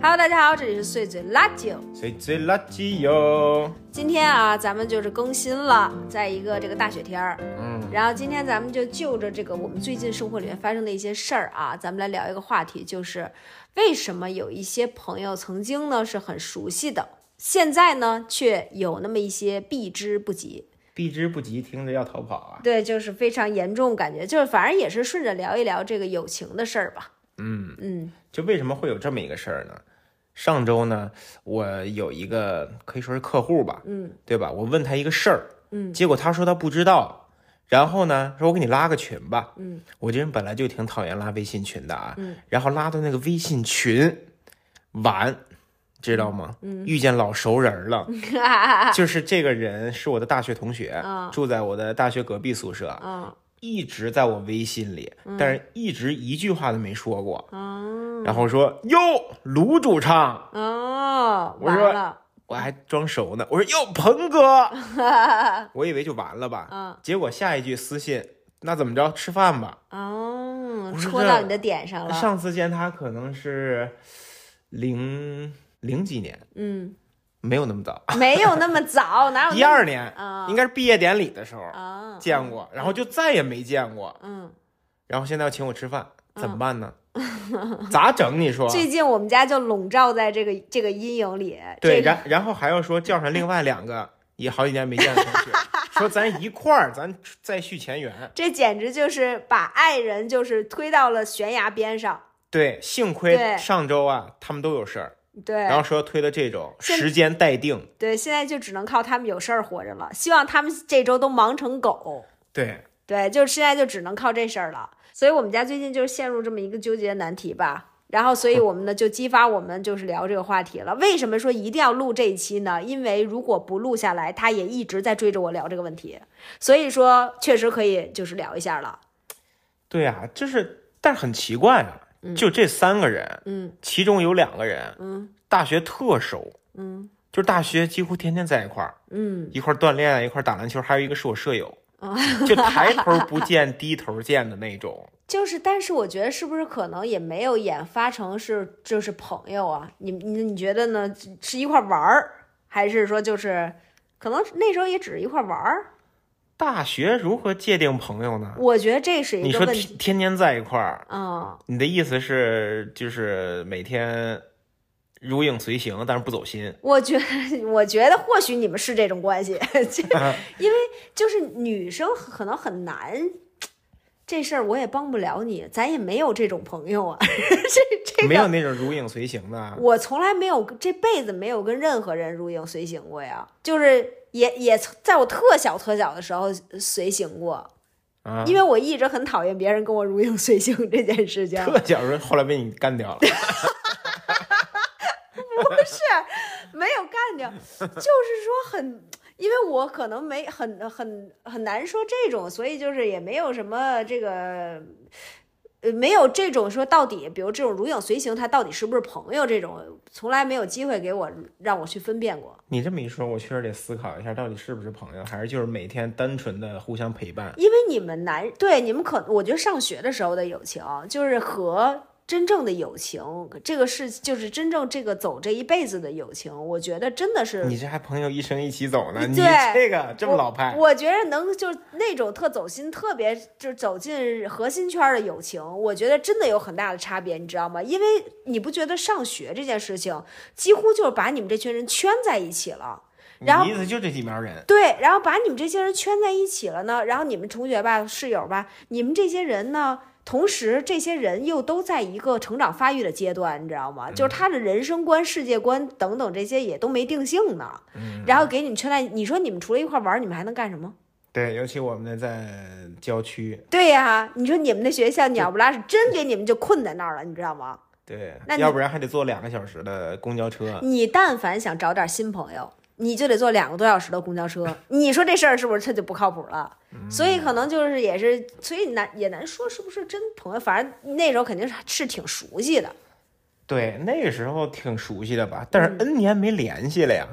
Hello，大家好，这里是碎嘴垃圾。碎嘴垃圾哟。今天啊，咱们就是更新了，在一个这个大雪天儿，嗯，然后今天咱们就就着这个我们最近生活里面发生的一些事儿啊，咱们来聊一个话题，就是为什么有一些朋友曾经呢是很熟悉的，现在呢却有那么一些避之不及。避之不及，听着要逃跑啊。对，就是非常严重，感觉就是反正也是顺着聊一聊这个友情的事儿吧。嗯，嗯就为什么会有这么一个事儿呢？上周呢，我有一个可以说是客户吧，嗯对吧？我问他一个事儿，嗯结果他说他不知道，然后呢，说我给你拉个群吧。嗯我这人本来就挺讨厌拉微信群的啊，嗯然后拉到那个微信群，完，知道吗？嗯遇见老熟人了，就是这个人是我的大学同学，啊住在我的大学隔壁宿舍，嗯一直在我微信里，但是一直一句话都没说过。嗯然后说哟，卢主唱，哦，我说我还装熟呢。我说哟，鹏哥，我以为就完了吧。嗯结果下一句私信，那怎么着？吃饭吧。哦，戳到你的点上了。上次见他可能是零零几年，嗯，没有那么早，没有那么早，哪有一 二年，啊应该是毕业典礼的时候啊？见过，然后就再也没见过。嗯，然后现在要请我吃饭，怎么办呢？咋整？你说？最近我们家就笼罩在这个这个阴影里。对，然然后还要说叫上另外两个也好几年没见的同学，说咱一块儿，咱再续前缘。这简直就是把爱人就是推到了悬崖边上。对，幸亏上周啊，他们都有事儿，对然后说推的这种时间待定。对，现在就只能靠他们有事儿活着了。希望他们这周都忙成狗。对，对，就现在就只能靠这事儿了。所以我们家最近就是陷入这么一个纠结难题吧。然后，所以我们呢就激发我们就是聊这个话题了。为什么说一定要录这一期呢？因为如果不录下来，他也一直在追着我聊这个问题。所以说，确实可以就是聊一下了。对呀、就是，但是很奇怪啊，就这三个人，嗯其中有两个人嗯大学特熟，嗯就是大学几乎天天在一块儿，嗯，一块儿锻炼，一块儿打篮球，还有一个是我舍友，哦就抬头 不见低头见的那种。就是，但是我觉得是不是可能也没有演发成是就是朋友啊？你你你觉得呢？是一块玩儿，还是说就是可能那时候也只是一块玩儿？大学如何界定朋友呢？我觉得这是一你说个问题。天天天在一块儿，嗯，你的意思是就是每天如影随形，但是不走心？我觉得，我觉得或许你们是这种关系，就因为就是女生可能很难，这事儿我也帮不了你，咱也没有这种朋友啊。这这个，没有那种如影随形的。我从来没有这辈子没有跟任何人如影随形过呀，就是也也在我特小特小的时候随行过，啊，因为我一直很讨厌别人跟我如影随形这件事情。特小时候后来被你干掉了。不是没有干掉，就是说很，因为我可能没很很很难说这种，所以就是也没有什么这个。呃，没有这种说到底，比如这种如影随形，他到底是不是朋友？这种从来没有机会给我让我去分辨过。你这么一说，我确实得思考一下，到底是不是朋友，还是就是每天单纯的互相陪伴？因为你们男对你们可，我觉得上学的时候的友情，就是和真正的友情，这个是就是真正这个走这一辈子的友情，我觉得真的是你这还朋友一生一起走呢？你对这个这么老派，我觉得能就是那种特走心、特别就是走进核心圈的友情，我觉得真的有很大的差别，你知道吗？因为你不觉得上学这件事情几乎就是把你们这群人圈在一起了。然后你意思就这几苗人？对，然后把你们这些人圈在一起了呢，然后你们同学吧、室友吧，你们这些人呢，同时这些人又都在一个成长发育的阶段，你知道吗？就是他的人生观、世界观等等这些也都没定性呢。然后给你们圈在，你说你们除了一块玩，你们还能干什么？对，尤其我们那在郊区，对呀、你说你们那学校鸟不拉屎，真给你们就困在那儿了，你知道吗？对那，要不然还得坐两个小时的公交车。你但凡想找点新朋友，你就得坐两个多小时的公交车。你说这事儿是不是他就不靠谱了？所以可能就是也是，所以难也难说是不是真朋友。反正那时候肯定是是挺熟悉的，对，那个时候挺熟悉的吧，但是 N 年没联系了呀。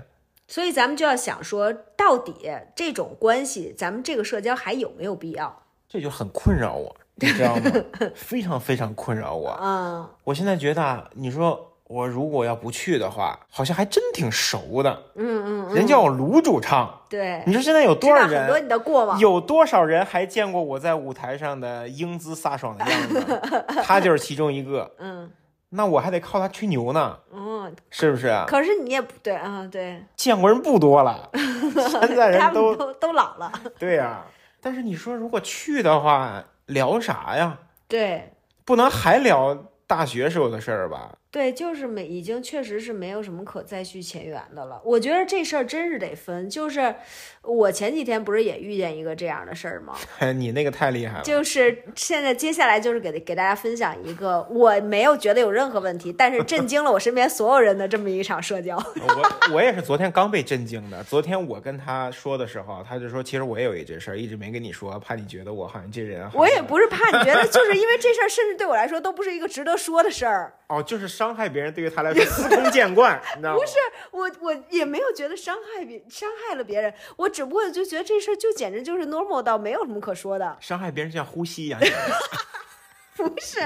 所以咱们就要想说，到底这种关系，咱们这个社交还有没有必要？这就很困扰我，你知道吗？非常非常困扰我。嗯我现在觉得啊，你说我如果要不去的话，好像还真挺熟的。嗯嗯嗯，人叫我卢主唱，对，你说现在有多少人？道很多你的过往。有多少人还见过我在舞台上的英姿飒爽的样子？他就是其中一个。嗯那我还得靠他吹牛呢，嗯，是不是啊？可是你也不对啊，对，见过人不多了，现在人都都都老了。对呀、但是你说如果去的话，聊啥呀？对不能还聊大学时候的事儿吧？对，就是没已经确实是没有什么可再续前缘的了。我觉得这事儿真是得分。就是我前几天不是也遇见一个这样的事儿吗？你那个太厉害了。就是现在接下来就是给给大家分享一个我没有觉得有任何问题，但是震惊了我身边所有人的这么一场社交。我我也是昨天刚被震惊的。昨天我跟他说的时候，他就说其实我也有一这事儿，一直没跟你说，怕你觉得我好像这人。我也不是怕你觉得，就是因为这事儿，甚至对我来说都不是一个值得说的事儿。哦，就是伤害别人对于他来说司空见惯，你知道吗？不是我，我也没有觉得伤害别伤害了别人，我只不过就觉得这事儿就简直就是 normal 到没有什么可说的。伤害别人就像呼吸一样。不是，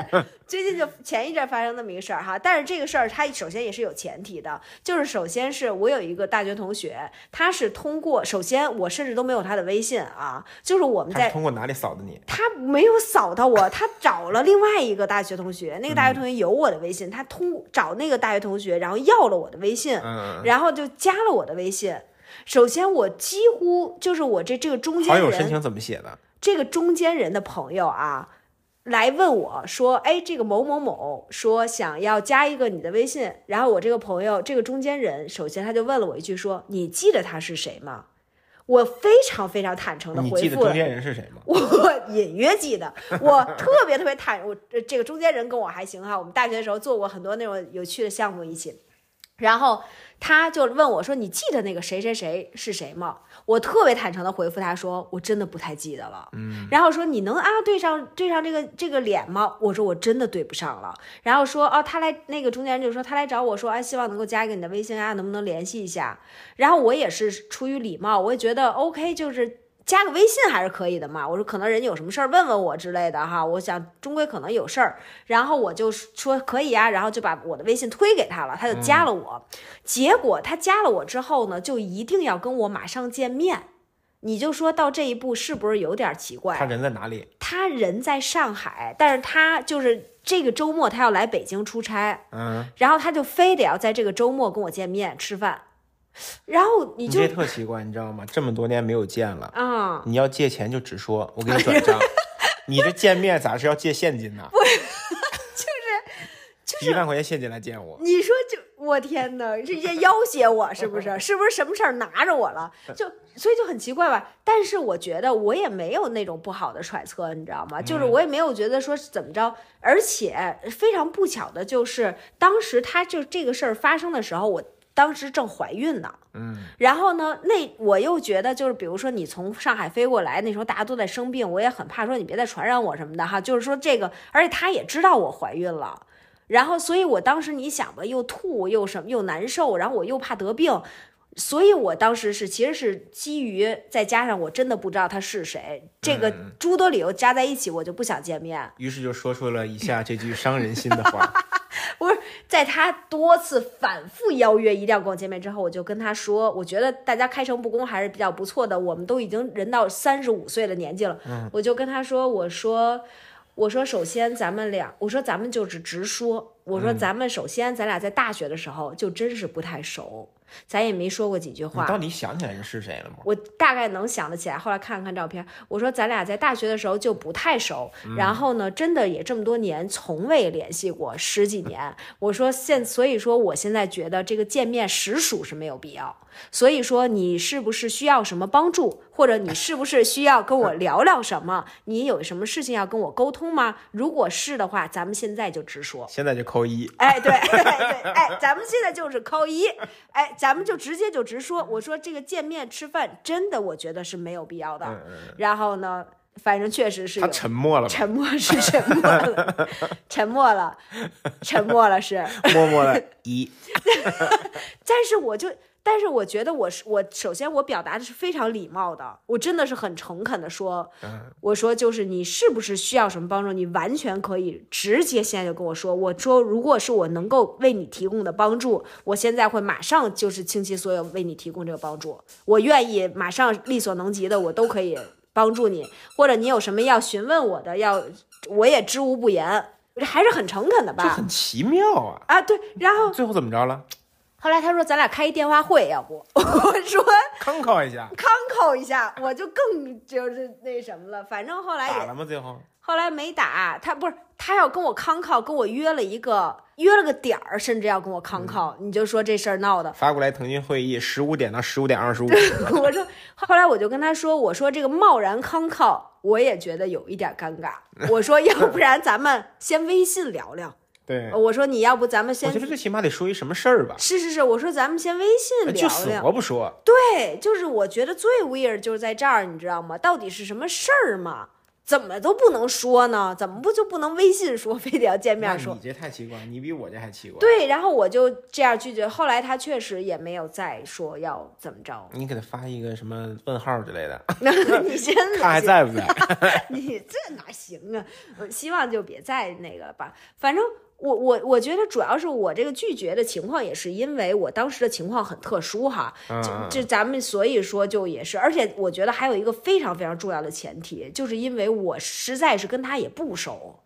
最近就前一阵发生那么一个事儿哈，但是这个事儿它首先也是有前提的，就是首先是我有一个大学同学，他是通过首先我甚至都没有他的微信啊，就是我们在通过哪里扫的你？他没有扫到我，他找了另外一个大学同学，那个大学同学有我的微信，他通找那个大学同学，然后要了我的微信，嗯，然后就加了我的微信。首先，我几乎就是我这这个中间人，好友申请怎么写的？这个中间人的朋友啊，来问我说：“哎，这个某某某说想要加一个你的微信。”然后我这个朋友，这个中间人，首先他就问了我一句说：“你记得他是谁吗？”我非常非常坦诚的回复了记得中。间人是谁吗？我隐约记得，我特别特别坦，我呃这个中间人跟我还行哈，我们大学的时候做过很多那种有趣的项目一起。然后他就问我说：“你记得那个谁谁谁是谁吗？”我特别坦诚的回复他说：“我真的不太记得了。”嗯，然后说：“你能啊对上对上这个这个脸吗？”我说：“我真的对不上了。”然后说：“哦，他来那个中间人就说他来找我说，啊，希望能够加一个你的微信啊，能不能联系一下？”然后我也是出于礼貌，我也觉得 OK，就是加个微信还是可以的嘛。我说可能人家有什么事儿问问我之类的哈，我想终归可能有事儿，然后我就说可以啊，然后就把我的微信推给他了，他就加了我。结果他加了我之后呢，就一定要跟我马上见面。你就说到这一步是不是有点奇怪？他人在哪里？他人在上海，但是他就是这个周末他要来北京出差，嗯，然后他就非得要在这个周末跟我见面吃饭，然后你就特奇怪，你知道吗？这么多年没有见了，啊、你要借钱就直说，我给你 转账。你这见面咋是要借现金呢？不就是就一万块钱现金来见我，你说就我天哪，这这要挟我是不是？是不是什么事儿拿着我了？就所以就很奇怪吧。但是我觉得我也没有那种不好的揣测，你知道吗？就是我也没有觉得说是怎么着，而且非常不巧的就是当时他就这个事儿发生的时候，我当时正怀孕呢。嗯，然后呢，那我又觉得就是，比如说你从上海飞过来，那时候大家都在生病，我也很怕说你别再传染我什么的哈。就是说这个，而且他也知道我怀孕了，然后所以我当时你想吧，又吐又什么又难受，然后我又怕得病，所以我当时是其实是基于再加上我真的不知道他是谁，这个诸多理由加在一起，我就不想见面。于是就说出了以下这句伤人心的话。不是，在他多次反复邀约一定要跟我见面之后，我就跟他说，我觉得大家开诚布公还是比较不错的。我们都已经人到三十五岁的年纪了，我就跟他说，我说，我说，首先咱们俩，我说咱们就是直说，我说咱们首先咱俩在大学的时候就真是不太熟，咱也没说过几句话。你到底想起来人是谁了吗？我大概能想得起来，后来看了看照片，我说咱俩在大学的时候就不太熟，然后呢，真的也这么多年从未联系过十几 年。我说现，所以说我现在觉得这个见面实属是没有必要。所以说你是不是需要什么帮助，或者你是不是需要跟我聊聊什么？你有什么事情要跟我沟通吗？如果是的话，咱们现在就直说。现在就扣一。哎，对 对，哎，咱们现在就是扣一，哎，咱们就直接就直说。我说这个见面吃饭，真的我觉得是没有必要的。嗯嗯，然后呢，反正确实是他有沉默了？沉默是沉默了，沉默了，沉默了是。默默的一。但是我就但是我觉得我是我首先我表达的是非常礼貌的，我真的是很诚恳的说，嗯我说就是你是不是需要什么帮助，你完全可以直接现在就跟我说。我说如果是我能够为你提供的帮助，我现在会马上就是倾其所有为你提供这个帮助，我愿意马上力所能及的我都可以帮助你，或者你有什么要询问我的，要我也知无不言，还是很诚恳的吧这吧很？奇妙啊。啊，对，然后最后怎么着了？后来他说咱俩开一电话会，要不？我 说康考一下，康扣一下，我就更就是那什么了。反正后来打了吗？最后后来没打，他不是他要跟我康靠，跟我约了一个约了个点儿，甚至要跟我康靠，你就说这事儿闹的。发过来腾讯会议十五点到十五点二十五，我说，后来我就跟他说，我说这个贸然康靠，我也觉得有一点尴尬。我说，要不然咱们先微信聊聊。对，我说你要不咱们先我觉得最起码得说一什么事儿吧？是是是，我说咱们先微信就聊聊。死活不说，对，就是我觉得最 weird 就是在这儿，你知道吗？到底是什么事儿嘛？怎么都不能说呢？怎么不就不能微信说，非得要见那面说？你这太奇怪，你比我这还奇怪。，对，然后我就这样拒绝。后来他确实也没有再说要怎么着。你给他发一个什么问号之类的，你真的看还在不在？你这哪行啊？希望就别再那个了吧。反正我我我觉得主要是我这个拒绝的情况，也是因为我当时的情况很特殊哈。就就咱们所以说就也是，而且我觉得还有一个非常非常重要的前提，就是因为我实在是跟他也不熟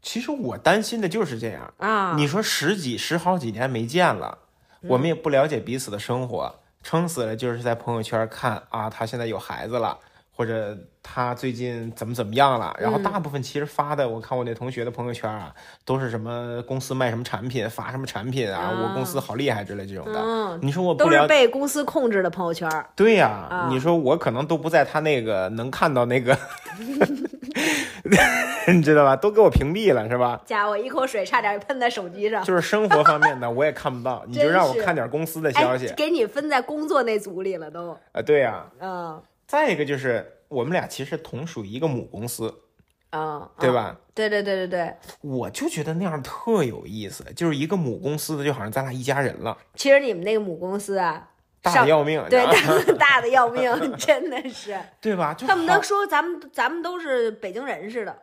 其实我担心的就是这样。啊。你说十几十好几年没见了，我们也不了解彼此的生活，撑死了就是在朋友圈看啊，他现在有孩子了，或者他最近怎么怎么样了。然后大部分其实发的，我看我那同学的朋友圈啊，都是什么公司卖什么产品，发什么产品啊，我公司好厉害之类这种的。嗯，你说我不都是，被公司控制的朋友圈。对呀、啊你说我可能都不在他那个能看到那个 你知道吧？都给我屏蔽了是吧？家伙，一口水差点喷在手机上。就是生活方面的我也看不到，你就让我看点公司的消息哎，给你分在工作那组里了都。啊，对呀、嗯再一个就是我们俩其实同属一个母公司，啊，对吧？对对对对对，我就觉得那样特有意思，就是一个母公司的，就好像咱俩一家人了，其实你们那个母公司啊，大的要命，对大 大的要命，真的是，对吧？就恨不得说咱们咱们都是北京人似的，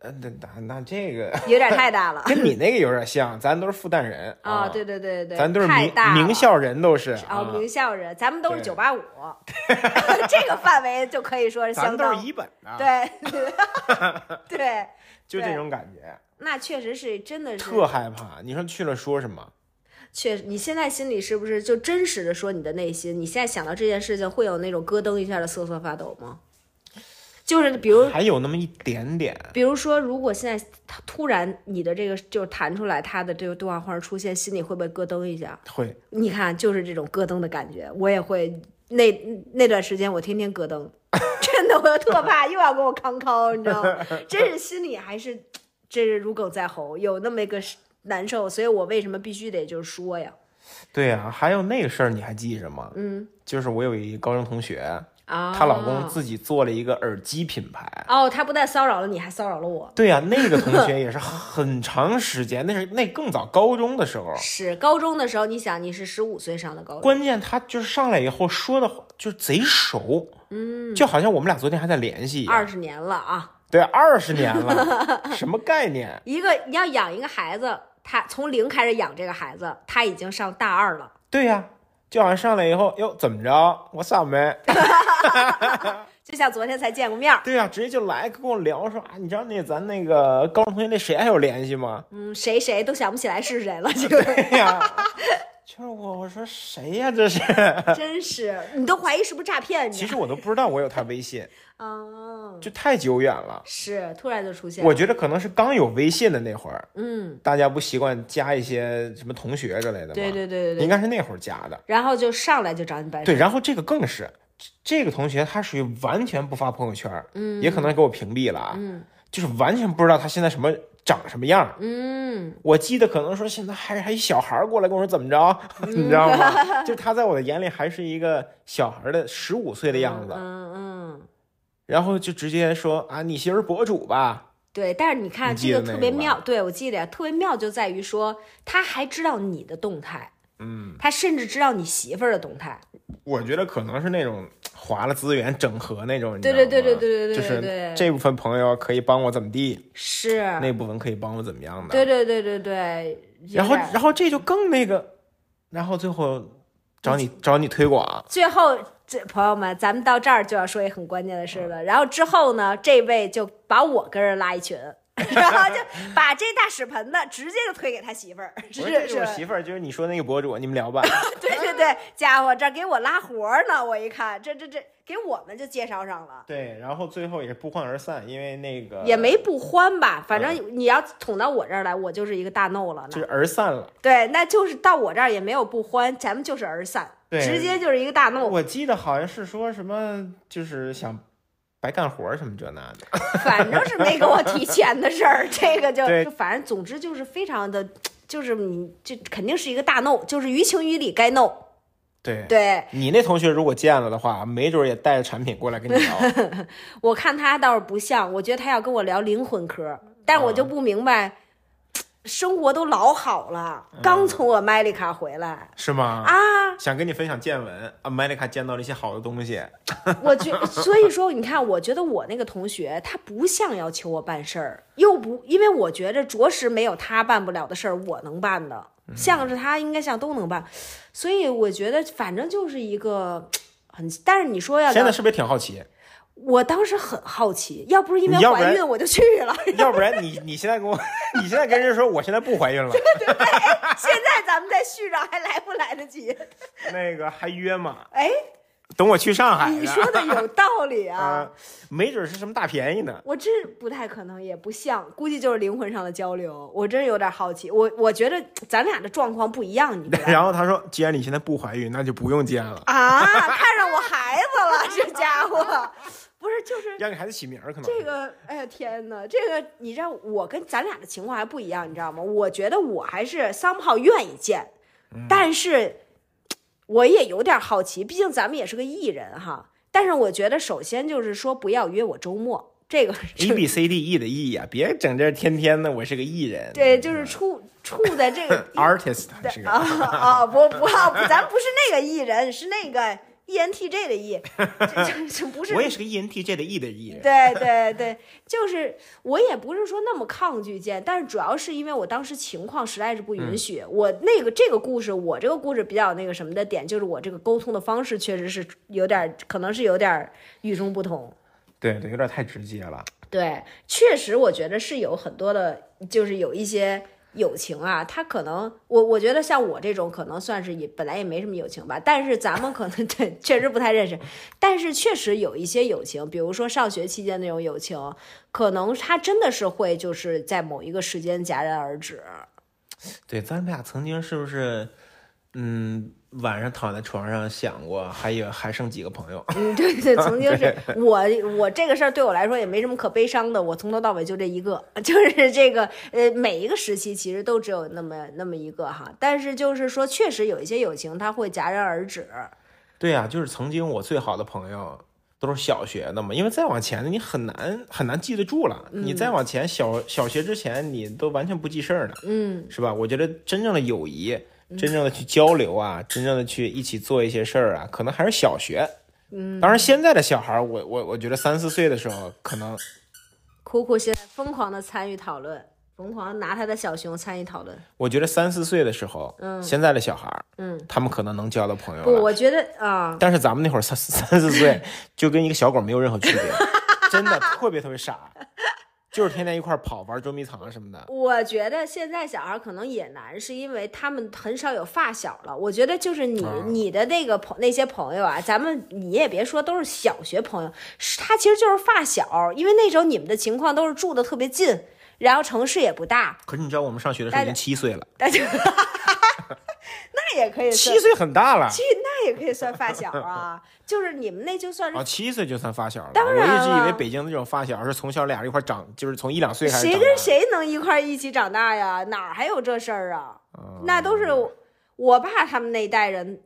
呃那那那这个 有点太大了 跟你那个有点像，咱都是复旦人啊！对对对对，咱都是名名校人，都是哦，啊，名校人，咱们都是九八五，这个范围就可以说是咱们都相当是一本的，对对，就这种感觉，那确实是真的是特害怕。你说去了说什么？确实，你现在心里是不是就真实的说你的内心？你现在想到这件事情，会有那种咯噔一下的瑟瑟发抖吗？就是比如，还有那么一点点，比如说，如果现在他突然你的这个就是弹出来他的这个对话框出现，心里会不会咯噔一下？会你看，就是这种咯噔的感觉，我也会。那那段时间我天天咯噔，真的，我就特怕又要给我康康，你知道吗？真是心里还是真是如鲠在喉，有那么一个难受，所以我为什么必须得就是说呀？对呀、还有那个事儿你还记着吗？嗯就是我有一高中同学，啊，她老公自己做了一个耳机品牌。哦，他不但骚扰了你，还骚扰了我。对呀、那个同学 也是很长时间，那是那更早高中的时候。是高中的时候，你想你是十五岁上的高中，关键他就是上来以后说的话就是贼熟，嗯，就好像我们俩昨天还在联系一样。二十年了啊！对，二十年了，什么概念？一个你要养一个孩子，他从零开始养这个孩子，他已经上大二了。对呀、就好像上来以后，哟，怎么着？我上没？就像昨天才见过面儿，对呀、直接就来跟我聊说啊，你知道那咱那个高中同学那谁还有联系吗？嗯，谁谁都想不起来是谁了，就对呀、就是我，我说谁呀、这是？真是你都怀疑是不是诈骗？你其实我都不知道我有他微信，哦，就太久远了。是突然就出现，我觉得可能是刚有微信的那会儿，嗯，大家不习惯加一些什么同学之类的吗？对对对对对，应该是那会儿加的。然后就上来就找你办事，对，然后这个更是，这这个同学他属于完全不发朋友圈，嗯，也可能给我屏蔽了啊，嗯就是完全不知道他现在什么长什么样。嗯，我记得可能说现在还还一小孩儿过来跟我说怎么着，你知道吗？就他在我的眼里还是一个小孩儿的十五岁的样子，嗯嗯，然后就直接说啊，你媳妇儿博主吧？对。但是你看这个特别妙，对我记得特别妙就在于说他还知道你的动态。嗯，他甚至知道你媳妇儿的动态。我觉得可能是那种划了资源整合那种，对对对对对对对就是这部分朋友可以帮我怎么地，是，那部分可以帮我怎么样的。对对对对对。然后然后这就更那个，然后最后找你找你推广，最后，这朋友们，咱们到这儿就要说一很关键的事了。然后之后呢，这位就把我跟人拉一群，然后就把这大屎盆子直接就推给他媳妇儿，是是媳妇儿，就是你说那个博主，你们聊吧。对对对，家伙这给我拉活儿呢，我一看，这这这给我们就介绍上了。对，然后最后也是不欢而散，因为那个也没不欢吧，反正你要捅到我这儿来，我就是一个大 no 了。就是而散了。对，那就是到我这儿也没有不欢，咱们就是而散，对直接就是一个大 no。我记得好像是说什么，就是想白干活什么这那的。反正是没给我提钱的事儿，这个就就反正总之就是非常的，就是你这肯定是一个大 no，就是于情于理该 no。对，对你那同学如果见了的话，没准儿也带着产品过来跟你聊。我看他倒是不像，我觉得他要跟我聊灵魂科，但我就不明白，生活都老好了，刚从我麦丽卡回来是吗？啊，想跟你分享见闻，啊麦丽卡见到了一些好的东西。我觉，所以说你看，我觉得我那个同学他不像要求我办事儿，又不，因为我觉着着实没有他办不了的事儿，我能办的，像是他应该像都能办，所以我觉得反正就是一个 很，但是你说要，现在是不是挺好奇？我当时很好奇，要不是因为怀孕我就去了，要不然你你现在跟我，你现在跟人说我现在不怀孕了，对对对现在咱们再续上还来不来得及？那个还约吗？哎，等我去上海你说的有 道理啊。啊，没准是什么大便宜呢。我真不太可能，也不像，估计就是灵魂上的交流。我真有点好奇，我我觉得咱俩的状况不一样，你知道吗？然后他说，既然你现在不怀孕，那就不用见了，啊，看上我孩家伙，不是就是让给孩子起名儿可能。这个，哎呀天哪，这个你知道，我跟咱俩的情况还不一样，你知道吗？我觉得我还是 somehow 愿意见，但是我也有点好奇，毕竟咱们也是个艺人哈。但是我觉得，首先就是说，不要约我周末，这个 A B C D E 的 E 呀、别整这天天的，我是个艺人。对，就是处处在这个 artist 是个。啊啊不不，咱不是那个艺人，是那个 E N T J 的 E，这不是我也是个 E N T J 的 E 的 E。对对对，就是我也不是说那么抗拒见，但是主要是因为我当时情况实在是不允许。我那个这个故事，我这个故事比较那个什么的点，就是我这个沟通的方式确实是有点，可能是有点儿与众不同。对对，有点太直接了。对，确实我觉得是有很多的，就是有一些友情啊，他可能我我觉得像我这种可能算是也本来也没什么友情吧，但是咱们可能 对确实不太认识，但是确实有一些友情，比如说上学期间那种友情，可能他真的是会就是在某一个时间戛然而止。对，咱们俩曾经是不是，嗯，晚上躺在床上想过，还有还剩几个朋友？嗯，对对，曾经是 我我这个事儿对我来说也没什么可悲伤的，我从头到尾就这一个，就是这个呃每一个时期其实都只有那么那么一个哈，但是就是说确实有一些友情它会戛然而止，对呀、就是曾经我最好的朋友都是小学的嘛，因为再往前你很难很难记得住了。你再往前小小学之前，你都完全不记事儿了，嗯，是吧？我觉得真正的友谊，真正的去交流啊，真正的去一起做一些事儿啊，可能还是小学。嗯，当然现在的小孩儿，我我我觉得三四岁的时候，可能苦苦现在疯狂的参与讨论，疯狂拿他的小熊参与讨论，我觉得三四岁的时候，嗯现在的小孩儿，嗯，他们可能能交到朋友不，我觉得啊。但是咱们那会儿三三四岁，就跟一个小狗没有任何区别，真的特别特别傻，就是天天一块儿跑玩捉迷藏什么的。我觉得现在小孩可能也难，是因为他们很少有发小了。我觉得就是你、啊你的那个朋那些朋友啊，咱们你也别说都是小学朋友，是他其实就是发小，因为那时候你们的情况都是住的特别近，然后城市也不大，可是你知道我们上学的时候已经七岁了，那也可以算七，岁很大了七那也可以算发小啊，就是你们那就算是啊，七岁就算发小了。当然我一直以为北京的这种发小是从小俩人一块长，就是从一两岁开始谁跟谁能一块儿一起长大呀？哪儿还有这事儿啊？那都是我爸他们那一代人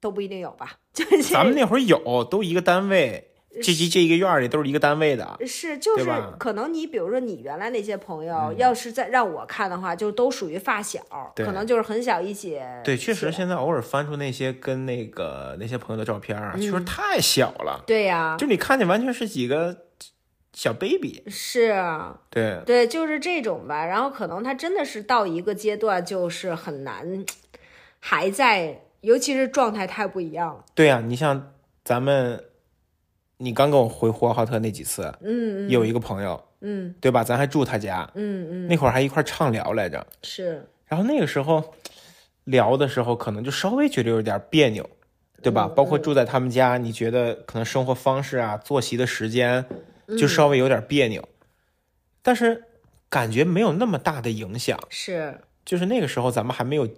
都不一定有吧？就是咱们那会儿有，都一个单位，这这这一个院里都是一个单位的，是，就是可能你比如说你原来那些朋友，要是在让我看的话，就都属于发小，可能就是很小一起。对，确实现在偶尔翻出那些跟那个那些朋友的照片啊，确实嗯太小了，对呀、就你看见完全是几个小 baby，是啊，对，对，就是这种吧。然后可能他真的是到一个阶段，就是很难，还在，尤其是状态太不一样了。对呀、你像咱们，你刚跟我回呼和浩特那几次，嗯有一个朋友，嗯对吧？咱还住他家，嗯嗯，那会儿还一块儿畅聊来着。是，然后那个时候聊的时候，可能就稍微觉得有点别扭，对吧？包括住在他们家，你觉得可能生活方式啊、作息的时间就稍微有点别扭，但是感觉没有那么大的影响。是，就是那个时候咱们还没有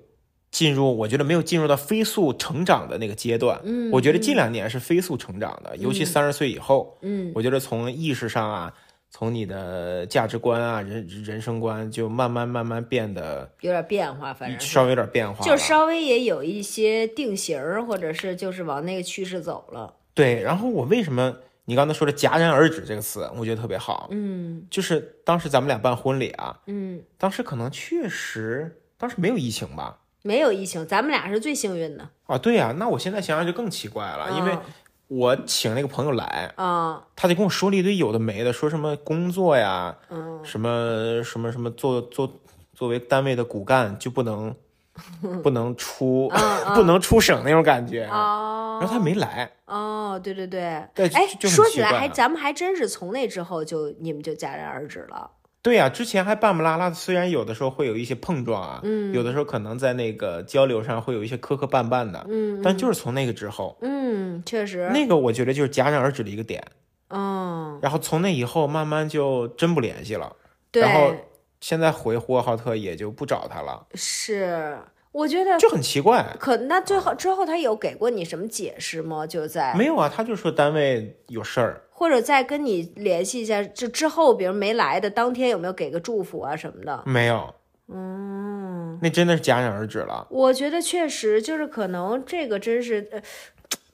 进入，我觉得没有进入到飞速成长的那个阶段。嗯我觉得近两年是飞速成长的，尤其三十岁以后，嗯我觉得从意识上啊，从你的价值观啊、人人生观，就慢慢慢慢变得有点变化，反正稍微有点变化。就稍微也有一些定型儿，或者是就是往那个趋势走了。对，然后我为什么你刚才说的戛然而止这个词，我觉得特别好，嗯就是当时咱们俩办婚礼啊，嗯，当时可能确实当时没有疫情吧。没有疫情，咱们俩是最幸运的。啊，对呀、那我现在想想就更奇怪了，因为嗯我请那个朋友来，啊，他就跟我说了一堆有的没的，说什么工作呀，嗯，什么什么什么做做作为单位的骨干就不能 不能出、不能出省那种感觉，啊，然后他没来，哦，对对对，对哎，说起来还咱们还真是从那之后就你们就戛然而止了。对呀、之前还半不拉拉的，虽然有的时候会有一些碰撞啊，嗯，有的时候可能在那个交流上会有一些磕磕绊绊的，嗯。但就是从那个之后，嗯，确实，那个我觉得就是戛然而止的一个点，嗯，然后从那以后慢慢就真不联系了。对，然后现在回呼和浩特也就不找他了，是，我觉得就很奇怪。可那最后之后他有给过你什么解释吗？就在没有啊，他就说单位有事儿，或者再跟你联系一下，就之后比如没来的当天有没有给个祝福啊什么的？没有，嗯，那真的是戛然而止了。我觉得确实就是可能这个真是，呃，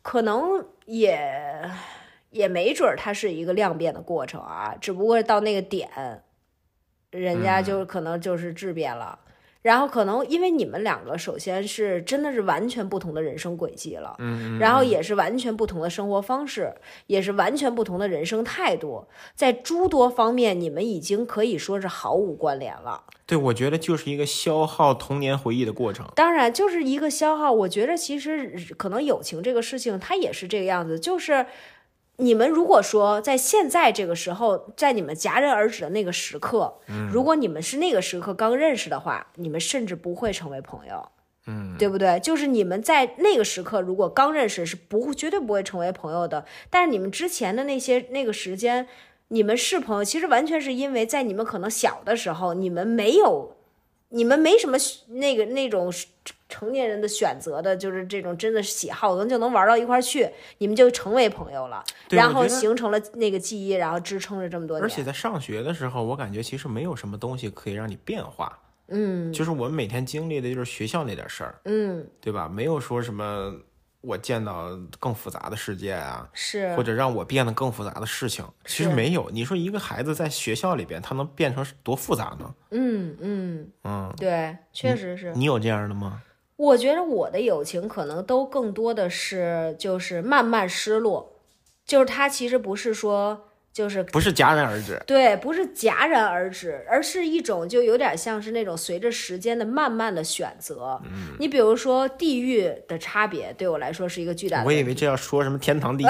可能也也没准儿它是一个量变的过程啊，只不过到那个点，人家就可能就是质变了。然后可能因为你们两个，首先是真的是完全不同的人生轨迹了，嗯，然后也是完全不同的生活方式，也是完全不同的人生态度，在诸多方面，你们已经可以说是毫无关联了。对，我觉得就是一个消耗童年回忆的过程。当然，就是一个消耗。我觉得其实可能友情这个事情，它也是这个样子。就是你们如果说在现在这个时候，在你们戛然而止的那个时刻，如果你们是那个时刻刚认识的话，你们甚至不会成为朋友。嗯，对不对？就是你们在那个时刻，如果刚认识，是不绝对不会成为朋友的。但是你们之前的那些那个时间，你们是朋友，其实完全是因为在你们可能小的时候，你们没有，你们没什么那个那种成年人的选择的，就是这种真的喜好，能就能玩到一块儿去，你们就成为朋友了，然后形成了那个记忆，然后支撑着这么多年而且。在上学的时候，我感觉其实没有什么东西可以让你变化。嗯就是我们每天经历的就是学校那点事儿，嗯，对吧？没有说什么我见到更复杂的世界啊，是或者让我变得更复杂的事情，其实没有。你说一个孩子在学校里边，他能变成多复杂呢？嗯嗯，嗯，对，确实是。你有这样的吗？我觉得我的友情可能都更多的是就是慢慢失落，就是他其实不是说就是不是戛然而止，对，不是戛然而止，而是一种就有点像是那种随着时间的慢慢的选择。嗯，你比如说地域的差别，对我来说是一个巨大的。我以为这要说什么天堂地狱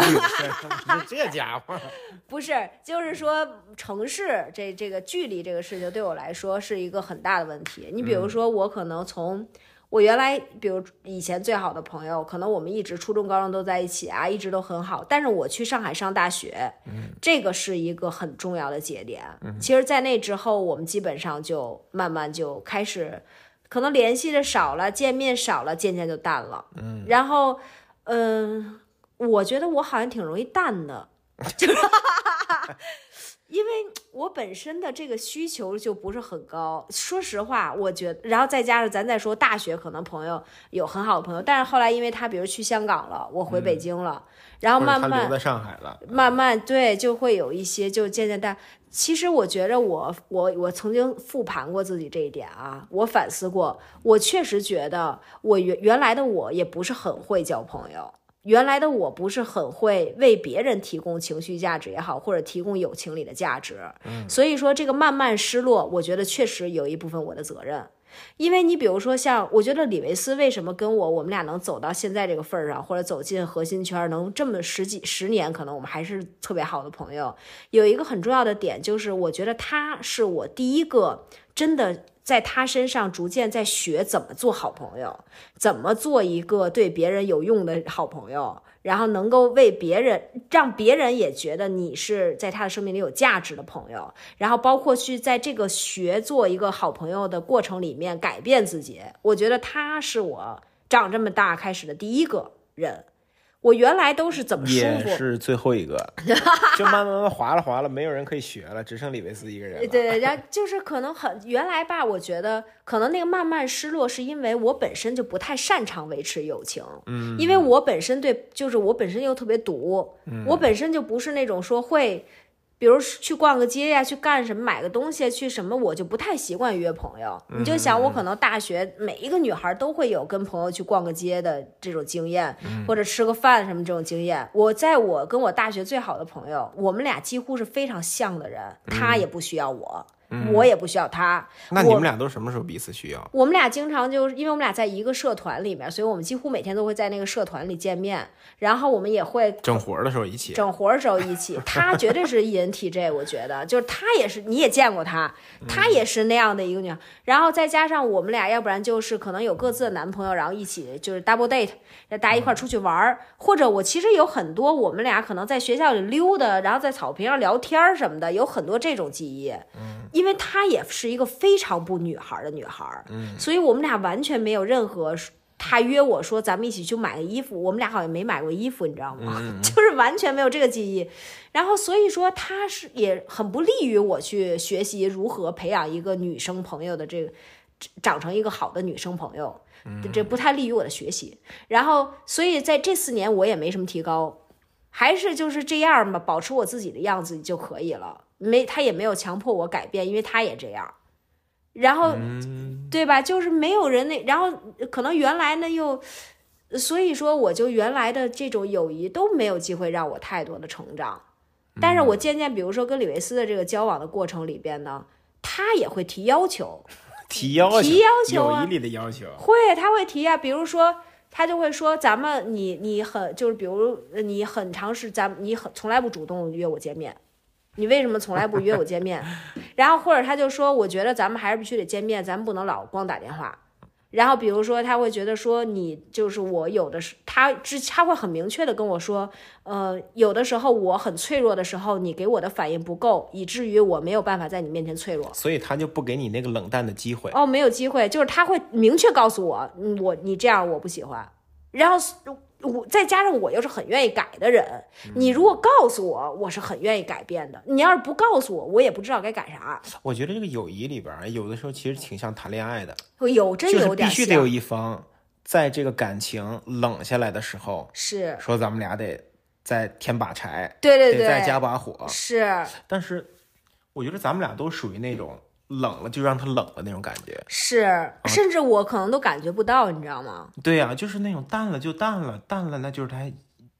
这家伙，不是，就是说城市这这个距离这个事情对我来说是一个很大的问题。你比如说，我可能从我原来，比如以前最好的朋友，可能我们一直初中、高中都在一起啊，一直都很好。但是我去上海上大学，这个是一个很重要的节点。其实，在那之后，我们基本上就慢慢就开始，可能联系的少了，见面少了，渐渐就淡了。嗯，然后，嗯、我觉得我好像挺容易淡的。因为我本身的这个需求就不是很高。说实话，我觉得，然后再加上咱再说大学，可能朋友有很好的朋友，但是后来因为他比如去香港了，我回北京了，然后慢慢他留在上海了，慢慢对，就会有一些就渐渐淡。其实我觉着我我我曾经复盘过自己这一点啊，我反思过，我确实觉得我原原来的我也不是很会交朋友，原来的我不是很会为别人提供情绪价值也好，或者提供友情里的价值。嗯，所以说这个慢慢失落，我觉得确实有一部分我的责任。因为你比如说像，我觉得李维斯为什么跟我我们俩能走到现在这个份儿上，或者走进核心圈儿，能这么十几十年，可能我们还是特别好的朋友。有一个很重要的点就是，我觉得他是我第一个真的在他身上逐渐在学怎么做好朋友，怎么做一个对别人有用的好朋友。然后能够为别人，让别人也觉得你是在他的生命里有价值的朋友，然后包括去在这个学做一个好朋友的过程里面改变自己。我觉得他是我长这么大开始的第一个人。我原来都是怎么舒服，也是最后一个，就慢慢慢慢滑了滑了，没有人可以学了，只剩李维斯一个人了。对，然后就是可能很原来吧，我觉得可能那个慢慢失落，是因为我本身就不太擅长维持友情，嗯，因为我本身对，就是我本身又特别毒，嗯我本身就不是那种说会。比如去逛个街呀，去干什么，买个东西，去什么，我就不太习惯约朋友。你就想，我可能大学每一个女孩都会有跟朋友去逛个街的这种经验，或者吃个饭什么这种经验。我在我跟我大学最好的朋友，我们俩几乎是非常像的人，他也不需要我，我也不需要他。那你们俩都什么时候彼此需要？我们俩经常就是因为我们俩在一个社团里面，所以我们几乎每天都会在那个社团里见面，然后我们也会整活的时候一起。整活的时候一起。他绝对是 ENTJ，我觉得就是他也是，你也见过他，他也是那样的一个女孩。然后再加上我们俩，要不然就是可能有各自的男朋友，然后一起就是 double date，大家一块出去玩儿，或者我其实有很多我们俩可能在学校里溜达，然后在草坪上聊天儿什么的，有很多这种记忆。因为她也是一个非常不女孩儿的女孩儿，所以我们俩完全没有任何。他约我说咱们一起去买个衣服，我们俩好像没买过衣服，你知道吗？就是完全没有这个记忆。然后所以说他是也很不利于我去学习如何培养一个女生朋友的这个长成一个好的女生朋友，这不太利于我的学习。然后所以在这四年我也没什么提高，还是就是这样吧，保持我自己的样子就可以了。没他也没有强迫我改变，因为他也这样。然后，对吧？就是没有人那，然后可能原来呢又，所以说我就原来的这种友谊都没有机会让我太多的成长。但是我渐渐，比如说跟李维斯的这个交往的过程里边呢，他也会提要求，提要求，提要求啊友谊里的要求。会他会提啊，比如说他就会说咱们你你很就是比如你很长时咱你很从来不主动约我见面。你为什么从来不约我见面？然后或者他就说，我觉得咱们还是必须得见面，咱们不能老光打电话。然后比如说他会觉得说你就是我有的是他之他会很明确的跟我说，呃，有的时候我很脆弱的时候，你给我的反应不够，以至于我没有办法在你面前脆弱。所以他就不给你那个冷淡的机会。哦，没有机会，就是他会明确告诉我，嗯我你这样我不喜欢。然后我再加上我又是很愿意改的人，你如果告诉我，我是很愿意改变的。你要是不告诉我，我也不知道该改啥。我觉得这个友谊里边，有的时候其实挺像谈恋爱的，有真就是有点必须得有，一方在这个感情冷下来的时候，是说咱们俩得再添把柴，对对对再，加把火。是但是我觉得咱们俩都属于那种冷了就让它冷了那种感觉。是，甚至我可能都感觉不到，你知道吗？对呀、就是那种淡了就淡了，淡了那就是他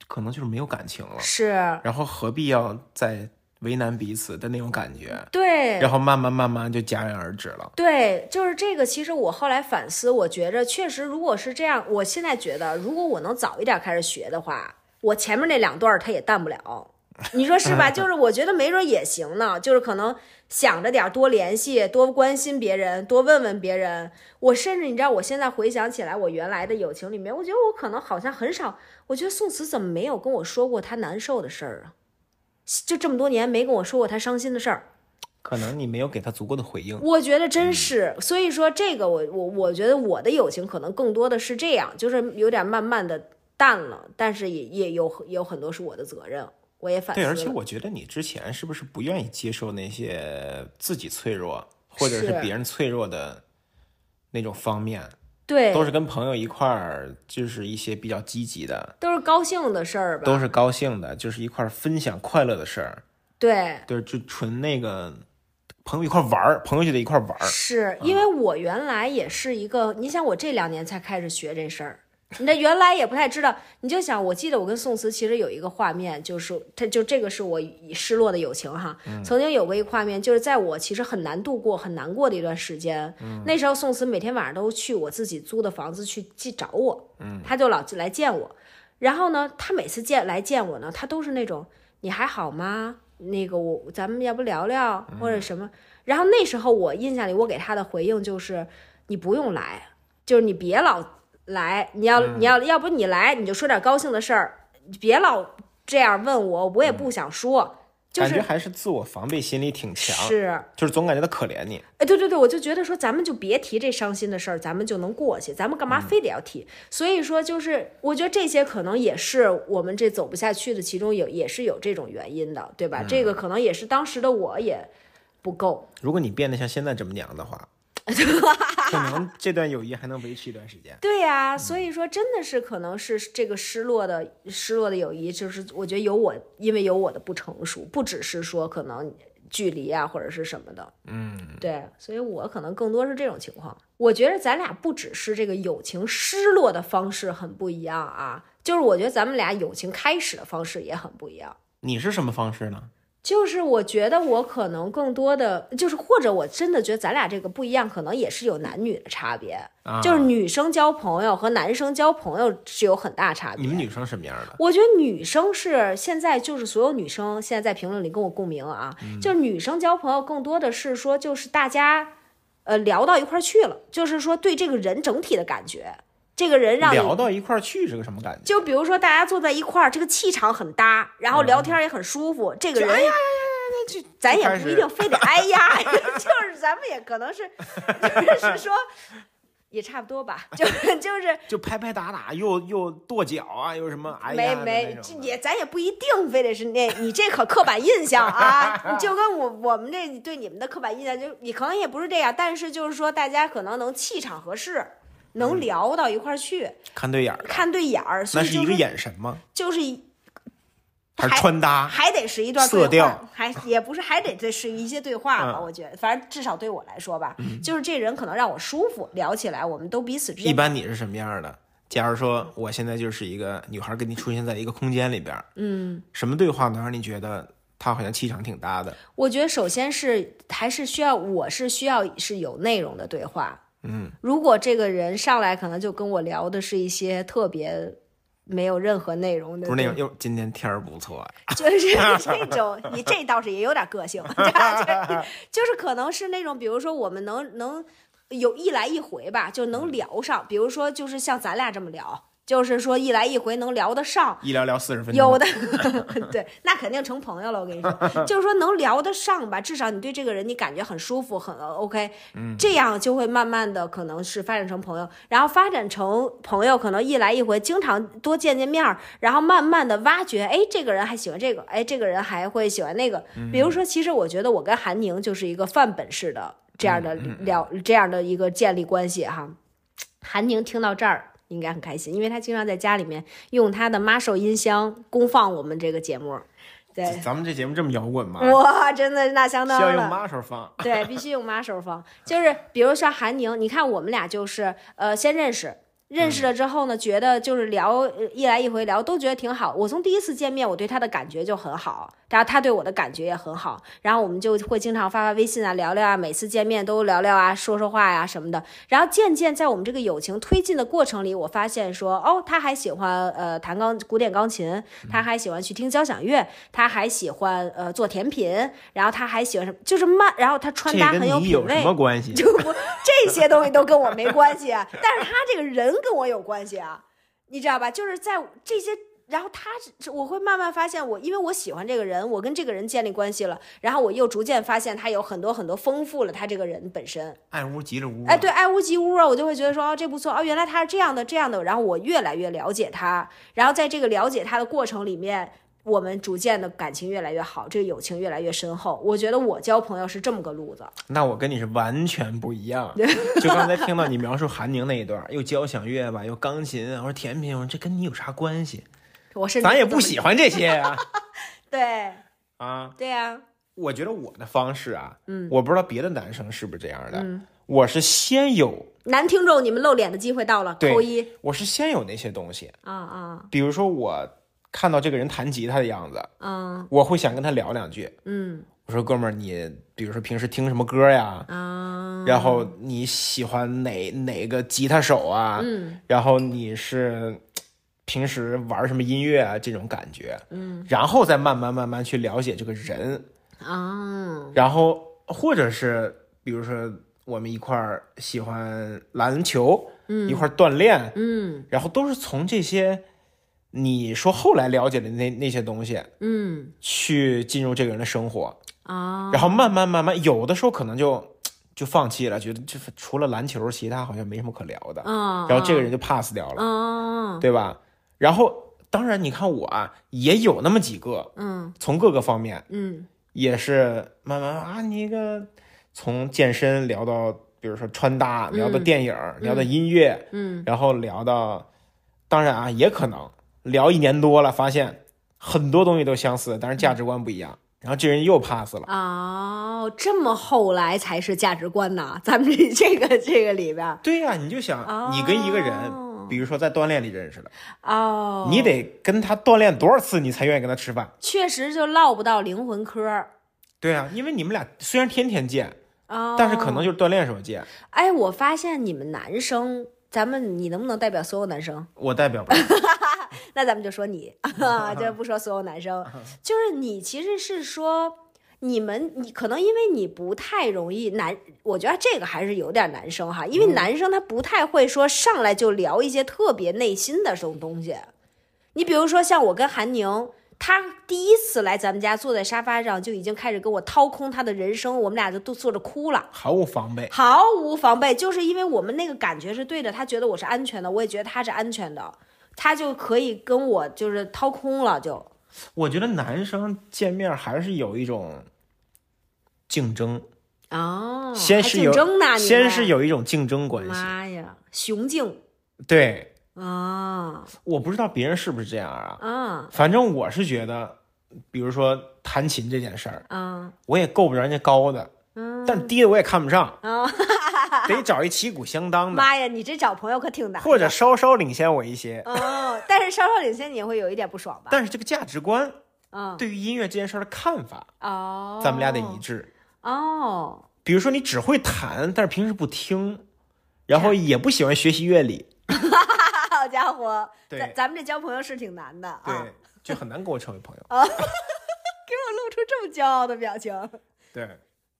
可能就是没有感情了，是，然后何必要再为难彼此的那种感觉，对，然后慢慢慢慢就戛然而止了。对，就是这个。其实我后来反思，我觉着确实，如果是这样，我现在觉得，如果我能早一点开始学的话，我前面那两段儿它也淡不了。你说是吧？就是我觉得没准也行呢，就是可能想着点儿多联系、多关心别人、多问问别人。我甚至你知道，我现在回想起来，我原来的友情里面，我觉得我可能好像很少。我觉得宋慈怎么没有跟我说过他难受的事儿啊？就这么多年没跟我说过他伤心的事儿。可能你没有给他足够的回应。我觉得真是，所以说这个我我我觉得我的友情可能更多的是这样，就是有点慢慢的淡了，但是也也有有很多是我的责任，我也反思对，而且我觉得你之前是不是不愿意接受那些自己脆弱或者是是别人脆弱的那种方面？对都是跟朋友一块儿，就是一些比较积极的，都是高兴的事儿吧？都是高兴的，就是一块儿分享快乐的事儿，对，对，就纯那个朋友一块儿玩儿，朋友就得一块儿玩儿。是因为我原来也是一个，你想我这两年才开始学这事儿，你这原来也不太知道，你就想，我记得我跟宋慈其实有一个画面，就是他就这个是我失落的友情哈，曾经有过一个画面，就是在我其实很难度过、很难过的一段时间，那时候宋慈每天晚上都去我自己租的房子去去找我，他就老来见我，然后呢，他每次见来见我呢，他都是那种你还好吗？那个我咱们要不聊聊或者什么？然后那时候我印象里，我给他的回应就是你不用来，就是你别老来，你要、你要要不你来你就说点高兴的事儿，你别老这样问我，我也不想说，就是感觉还是自我防备心理挺强，是。就是总感觉他可怜你。哎，对对对，我就觉得说，咱们就别提这伤心的事儿，咱们就能过去，咱们干嘛非得要提？所以说，就是我觉得这些可能也是我们这走不下去的其中有，也是有这种原因的，对吧？这个可能也是当时的我也不够。如果你变得像现在这么娘的话，可能这段友谊还能维持一段时间。对呀、所以说真的是可能是这个失落的失落的友谊，就是我觉得有我，因为有我的不成熟，不只是说可能距离啊或者是什么的，嗯，对，所以我可能更多是这种情况。我觉得咱俩不只是这个友情失落的方式很不一样啊，就是我觉得咱们俩友情开始的方式也很不一样。你是什么方式呢？就是我觉得我可能更多的就是，或者我真的觉得咱俩这个不一样，可能也是有男女的差别。啊，就是女生交朋友和男生交朋友是有很大差别。你们女生什么样的？我觉得女生是现在就是所有女生现在在评论里跟我共鸣啊，就是女生交朋友更多的是说就是大家呃聊到一块儿去了，就是说对这个人整体的感觉，这个人让你聊到一块儿去是个什么感觉？就比如说大家坐在一块儿，这个气场很搭，然后聊天也很舒服，这个人。哎呀呀呀呀咱也不一定非得哎呀，就是咱们也可能是，就是说，也差不多吧，就是就是就拍拍打打，又又跺脚啊，又什么哎没呀没没也咱也不一定非得是那，你这可刻板印象啊，就跟我我们这对你们的刻板印象，就你可能也不是这样，但是就是说大家可能能气场合适，嗯能聊到一块儿去，看对眼儿，看对眼儿，所那是一个眼神吗？就是一还是穿搭？还得是一段色调，还也不是还得这是一些对话吧？嗯我觉得，反正至少对我来说吧，就是这人可能让我舒服，聊起来我们都彼此之间一般你是什么样的？假如说我现在就是一个女孩，跟你出现在一个空间里边，嗯，什么对话能让你觉得她好像气场挺大的？我觉得首先是还是需要，我是需要是有内容的对话。嗯，如果这个人上来可能就跟我聊的是一些特别没有任何内容的，不是那种，哟，今天天儿不错，就是这种，你这倒是也有点个性，就是可能是那种，比如说我们能能有一来一回吧，就能聊上，比如说就是像咱俩这么聊。就是说一来一回能聊得上，一聊聊四十分钟，有的 对，那肯定成朋友了。我跟你说，就是说能聊得上吧，至少你对这个人你感觉很舒服，很 OK，这样就会慢慢的可能是发展成朋友，然后发展成朋友，可能一来一回，经常多见见面儿，然后慢慢的挖掘，哎，这个人还喜欢这个，哎，这个人还会喜欢那个。比如说，其实我觉得我跟韩宁就是一个范本式的这样的聊，这样的一个建立关系哈。韩宁听到这儿。应该很开心，因为他经常在家里面用他的 Marshall 音箱公放我们这个节目。对，咱们这节目这么摇滚吗？哇，真的那相当需要用 Marshall 放，对，必须用 Marshall 放。就是比如说韩宁，你看我们俩就是呃先认识。认识了之后呢，觉得就是聊呃一来一回聊，都觉得挺好。我从第一次见面，我对他的感觉就很好，然后他对我的感觉也很好，然后我们就会经常发发微信啊，聊聊啊，每次见面都聊聊啊，说说话呀、什么的。然后渐渐在我们这个友情推进的过程里，我发现说，哦，他还喜欢呃弹钢古典钢琴，他还喜欢去听交响乐，他还喜欢呃做甜品，然后他还喜欢什么，就是慢，然后他穿搭很有品味什。么关系？就不这些东西都跟我没关系，啊，但是他这个人跟我有关系啊，你知道吧？就是在这些，然后他是我会慢慢发现我，因为我喜欢这个人，我跟这个人建立关系了，然后我又逐渐发现他有很多很多丰富了他这个人本身。爱屋及了屋，哎，对，，爱屋及乌啊，我就会觉得说，哦，这不错，哦，原来他是这样的，这样的，然后我越来越了解他，然后在这个了解他的过程里面，我们逐渐的感情越来越好，这个友情越来越深厚。我觉得我交朋友是这么个路子。那我跟你是完全不一样。就刚才听到你描述韩宁那一段，又交响乐吧，又钢琴，我说甜品，我说这跟你有啥关系？我是咱也不喜欢这些 呀。对啊，对呀、我觉得我的方式啊，嗯，我不知道别的男生是不是这样的。嗯我是先有，男听众，你们露脸的机会到了，扣一我是先有那些东西，啊啊比如说我看到这个人弹吉他的样子，啊我会想跟他聊两句。嗯。我说哥们儿，你比如说平时听什么歌呀？啊，然后你喜欢哪哪个吉他手啊？嗯。然后你是平时玩什么音乐啊？这种感觉，嗯。然后再慢慢慢慢去了解这个人，啊。然后或者是比如说我们一块儿喜欢篮球，嗯。一块儿锻炼，嗯。然后都是从这些你说后来了解的那那些东西嗯。去进入这个人的生活，啊，然后慢慢慢慢，有的时候可能就就放弃了，觉得就是除了篮球，其他好像没什么可聊的，啊，然后这个人就 pass 掉了，啊对吧？然后当然你看我啊，也有那么几个，嗯。从各个方面嗯也是慢慢啊，你一个从健身聊到，比如说穿搭，聊到电影，聊到音乐，嗯。然后聊到，当然啊，也可能聊一年多了，发现很多东西都相似，但是价值观不一样，然后这人又 pass 了。哦，这么后来才是价值观呐，咱们这这个这个里边对呀、你就想哦你跟一个人，比如说在锻炼里认识的，哦，你得跟他锻炼多少次，你才愿意跟他吃饭？确实就唠不到灵魂嗑儿对啊，因为你们俩虽然天天见，哦，但是可能就是锻炼时候见。哎，我发现你们男生，咱们你能不能代表所有男生？我代表不了，那咱们就说你，就不说所有男生，就是你其实是说。你们，你可能因为你不太容易男，我觉得这个还是有点男生哈，因为男生他不太会说上来就聊一些特别内心的这种东西。你比如说像我跟韩宁，他第一次来咱们家，坐在沙发上就已经开始跟我掏空他的人生，我们俩就都坐着哭了。毫无防备。毫无防备，就是因为我们那个感觉是对的，他觉得我是安全的，我也觉得他是安全的，他就可以跟我就是掏空了，就。我觉得男生见面还是有一种竞争，哦，先是有竞争呢，先是有一种竞争关系。妈呀，雄竞。对，啊我不知道别人是不是这样啊，啊反正我是觉得，比如说弹琴这件事儿，啊我也够不着人家高的，嗯。但低的我也看不上，啊！得找一旗鼓相当的，妈呀，你这找朋友可挺难，或者稍稍领先我一些。哦，但是稍稍领先你也会有一点不爽吧？但是这个价值观嗯对于音乐这件事儿的看法，哦，咱们俩得一致。哦，比如说你只会弹，但是平时不听，然后也不喜欢学习乐理，好家伙，对咱咱们这交朋友是挺难的啊！对，就很难跟我成为朋友。给我露出这么骄傲的表情对，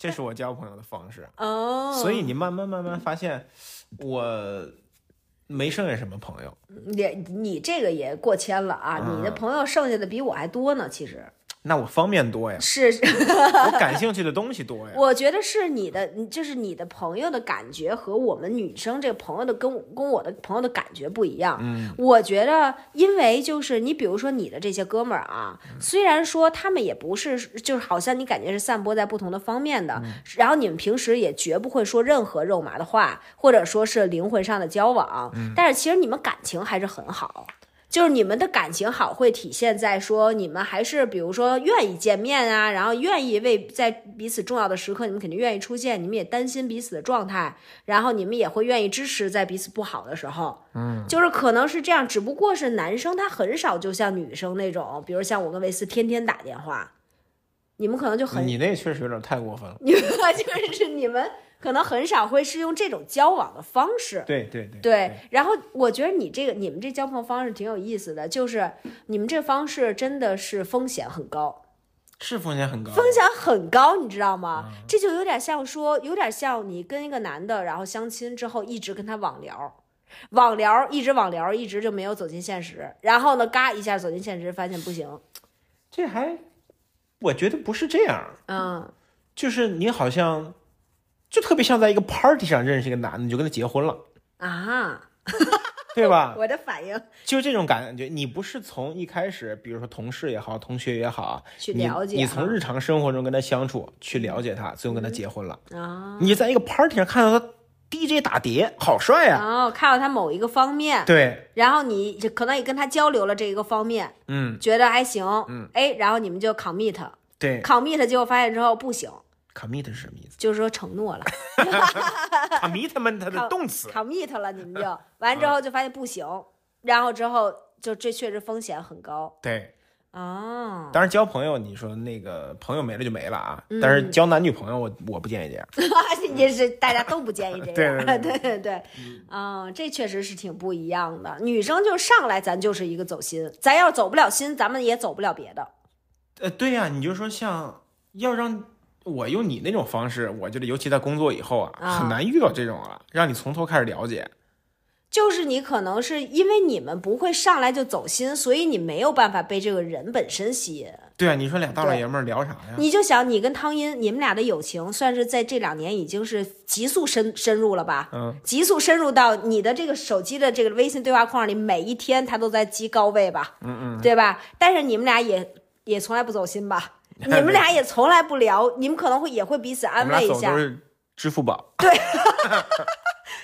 这是我交朋友的方式。哦，所以你慢慢慢慢发现，我没剩下什么朋友。你你这个也过千了啊！嗯你的朋友剩下的比我还多呢，其实那我方面多呀，是，我 感兴趣的东西多呀。我觉得是你的，就是你的朋友的感觉和我们女生这个朋友的跟我跟我的朋友的感觉不一样。嗯，我觉得，因为就是你比如说你的这些哥们儿啊，虽然说他们也不是，就是好像你感觉是散播在不同的方面的，然后你们平时也绝不会说任何肉麻的话，或者说是灵魂上的交往，但是其实你们感情还是很好。就是你们的感情好，会体现在说你们还是比如说愿意见面啊，然后愿意为在彼此重要的时刻，你们肯定愿意出现，你们也担心彼此的状态，然后你们也会愿意支持在彼此不好的时候，嗯，就是可能是这样，只不过是男生他很少就像女生那种，比如像我跟维斯天天打电话，你们可能就很，你那确实有点太过分了。你们 就是你们可能很少会是用这种交往的方式，对对对对，然后我觉得你这个你们这交朋友方式挺有意思的，就是你们这方式真的是风险很高，是风险很高。风险很高，你知道吗？这就有点像说，有点像你跟一个男的，然后相亲之后一直跟他网聊。网聊一直网聊，一直就没有走进现实，然后呢，嘎一下走进现实，发现不行，这还，我觉得不是这样，嗯，就是你好像，就特别像在一个 party 上认识一个男的，你就跟他结婚了。啊，对吧？我的反应就这种感觉，你不是从一开始，比如说同事也好，同学也好，你去了解你从日常生活中跟他相处，去了解他，最后跟他结婚了。啊，你在一个 party 上看到他 DJ 打碟，好帅呀、然后看到他某一个方面，对，然后你可能也跟他交流了这一个方面，嗯，觉得还行，嗯，哎，然后你们就 commit。对 commit 结果发现之后不行，，commit 是什么意思就是说承诺了？commitment 它的动词。，commit 了，你们就完之后就发现不行，然后之后就这确实风险很高对，哦。当然交朋友，你说那个朋友没了就没了啊。嗯但是交男女朋友，我我不建议这样。也是大家都不建议这样，对对对对对，嗯，这确实是挺不一样的。女生就上来咱就是一个走心，咱要是走不了心，咱们也走不了别的。呃，对呀、你就说像要让我用你那种方式，我觉得尤其在工作以后啊，啊很难遇到这种啊，让你从头开始了解。就是你可能是因为你们不会上来就走心，所以你没有办法被这个人本身吸引。对啊，你说俩大老爷们儿聊啥呀？你就想，你跟汤阴，你们俩的友情算是在这两年已经是急速深深入了吧？嗯，急速深入到你的这个手机的这个微信对话框里，每一天他都在积高位吧？嗯嗯，对吧？但是你们俩也也从来不走心吧？你们俩也从来不聊，你们可能会也会彼此安慰一下走都，是支付宝。对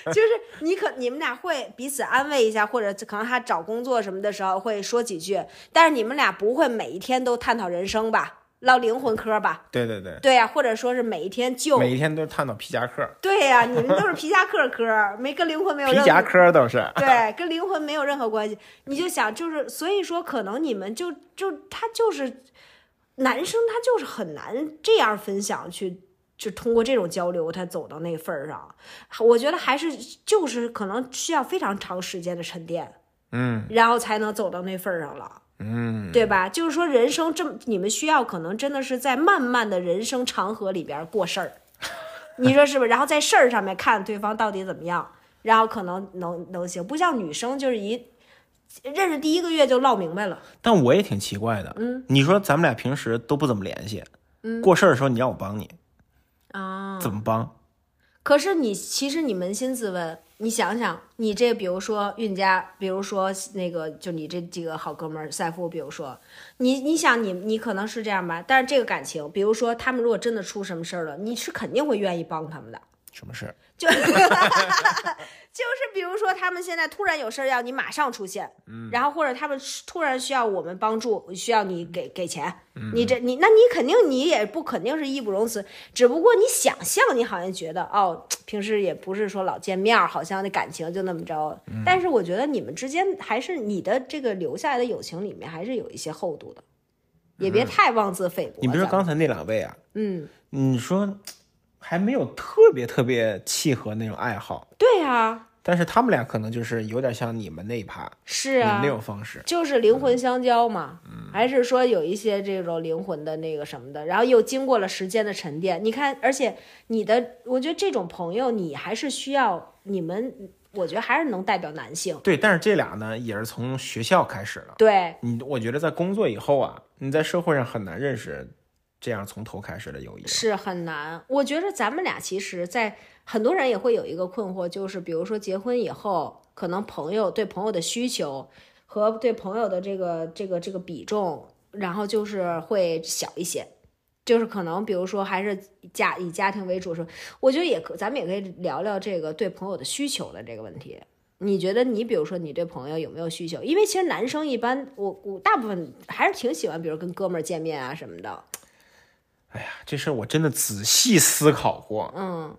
就是你可你们俩会彼此安慰一下，或者可能他找工作什么的时候会说几句，但是你们俩不会每一天都探讨人生吧，唠灵魂嗑吧？对对对，对呀、或者说是每一天就每一天都是探讨皮夹克，对呀、你们都是皮夹克科，没跟灵魂没有皮夹任何克都是。对，跟灵魂没有任何关系。你就想，就是所以说，可能你们就就他就是男生，他就是很难这样分享去。就通过这种交流，他走到那份儿上，我觉得还是就是可能需要非常长时间的沉淀，嗯然后才能走到那份儿上了。嗯，对吧？就是说，人生这么，你们需要可能真的是在漫漫的人生长河里边过事儿，你说是不是？然后在事儿上面看对方到底怎么样，然后可能能能行，不像女生就是一认识第一个月就唠明白了。但我也挺奇怪的。嗯，你说咱们俩平时都不怎么联系，嗯，过事儿的时候你让我帮你，啊，怎么帮？可是你其实你扪心自问，你想想，你这比如说运家，比如说那个就你这几个好哥们儿赛夫，比如说你你想你你可能是这样吧，但是这个感情，比如说他们如果真的出什么事儿了，你是肯定会愿意帮他们的。什么事儿？就 就是比如说，他们现在突然有事儿要你马上出现，然后或者他们突然需要我们帮助，需要你给给钱，你这你那你肯定你也不肯定是义不容辞，只不过你想象你好像觉得哦，平时也不是说老见面儿，好像那感情就那么着，但是我觉得你们之间还是你的这个留下来的友情里面还是有一些厚度的，也别太妄自菲薄。你比如说刚才那两位啊，嗯，你说还没有特别特别契合那种爱好，对啊，但是他们俩可能就是有点像你们那一趴，是啊你那，种方式。就是灵魂相交嘛，还是说有一些这种灵魂的那个什么的，然后又经过了时间的沉淀。你看，而且你的，我觉得这种朋友，你还是需要你们，我觉得还是能代表男性。对，但是这俩呢，也是从学校开始了。对，你我觉得在工作以后啊，你在社会上很难认识这样从头开始的友谊。是很难。我觉得咱们俩其实，在很多人也会有一个困惑，就是比如说结婚以后，可能朋友对朋友的需求和对朋友的这个这个这个比重，然后就是会小一些。就是可能，比如说还是家以家庭为主是，我觉得也可，咱们也可以聊聊这个对朋友的需求的这个问题。你觉得你比如说你对朋友有没有需求？因为其实男生一般，我我大部分还是挺喜欢，比如跟哥们见面啊什么的。哎呀，这事儿我真的仔细思考过，嗯，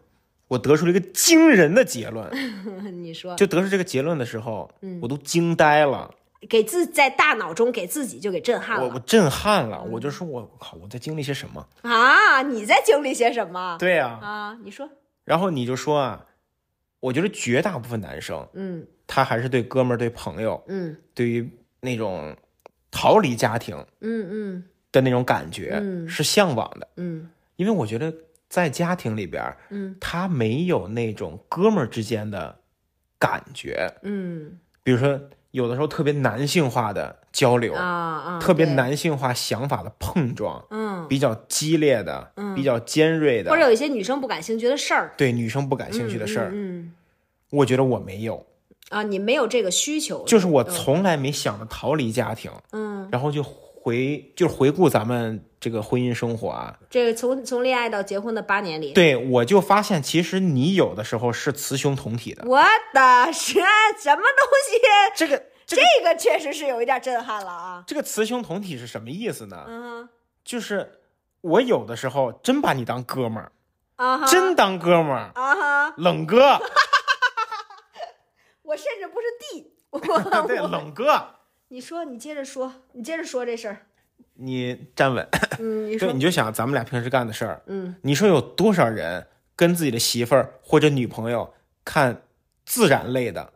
我得出了一个惊人的结论。你说，就得出这个结论的时候，嗯我都惊呆了，给自在大脑中给自己就给震撼了我我震撼了，我就说我靠，我在经历些什么？啊！你在经历些什么？对呀、啊，你说，然后你就说啊，我觉得绝大部分男生嗯他还是对哥们儿、对朋友、嗯对于那种逃离家庭嗯嗯的那种感觉嗯。是向往的，嗯。因为我觉得在家庭里边，嗯。他没有那种哥们儿之间的感觉，嗯。比如说有的时候特别男性化的交流，啊啊，特别，男性化想法的碰撞，嗯，比较激烈的，比较尖锐的，或者有一些女生不感兴趣的事儿，对女生不感兴趣的事儿，嗯我觉得我没有。啊，你没有这个需求，就是我从来没想着逃离家庭，嗯，然后就回就是回顾咱们这个婚姻生活啊，这个从从恋爱到结婚的八年里，对我就发现其实你有的时候是雌雄同体的，我的神什么东西？这个这这个个确实是有一点震撼了啊！这个雌雄同体是什么意思呢？嗯就是我有的时候真把你当哥们儿，啊哈，真当哥们儿，啊哈，冷哥，我甚至不是弟，我对，冷哥，你说，你接着说，你接着说这事儿。你站稳，嗯，你，说你，就想咱们俩平时干的事儿，嗯，你说有多少人跟自己的媳妇儿或者女朋友看自然类的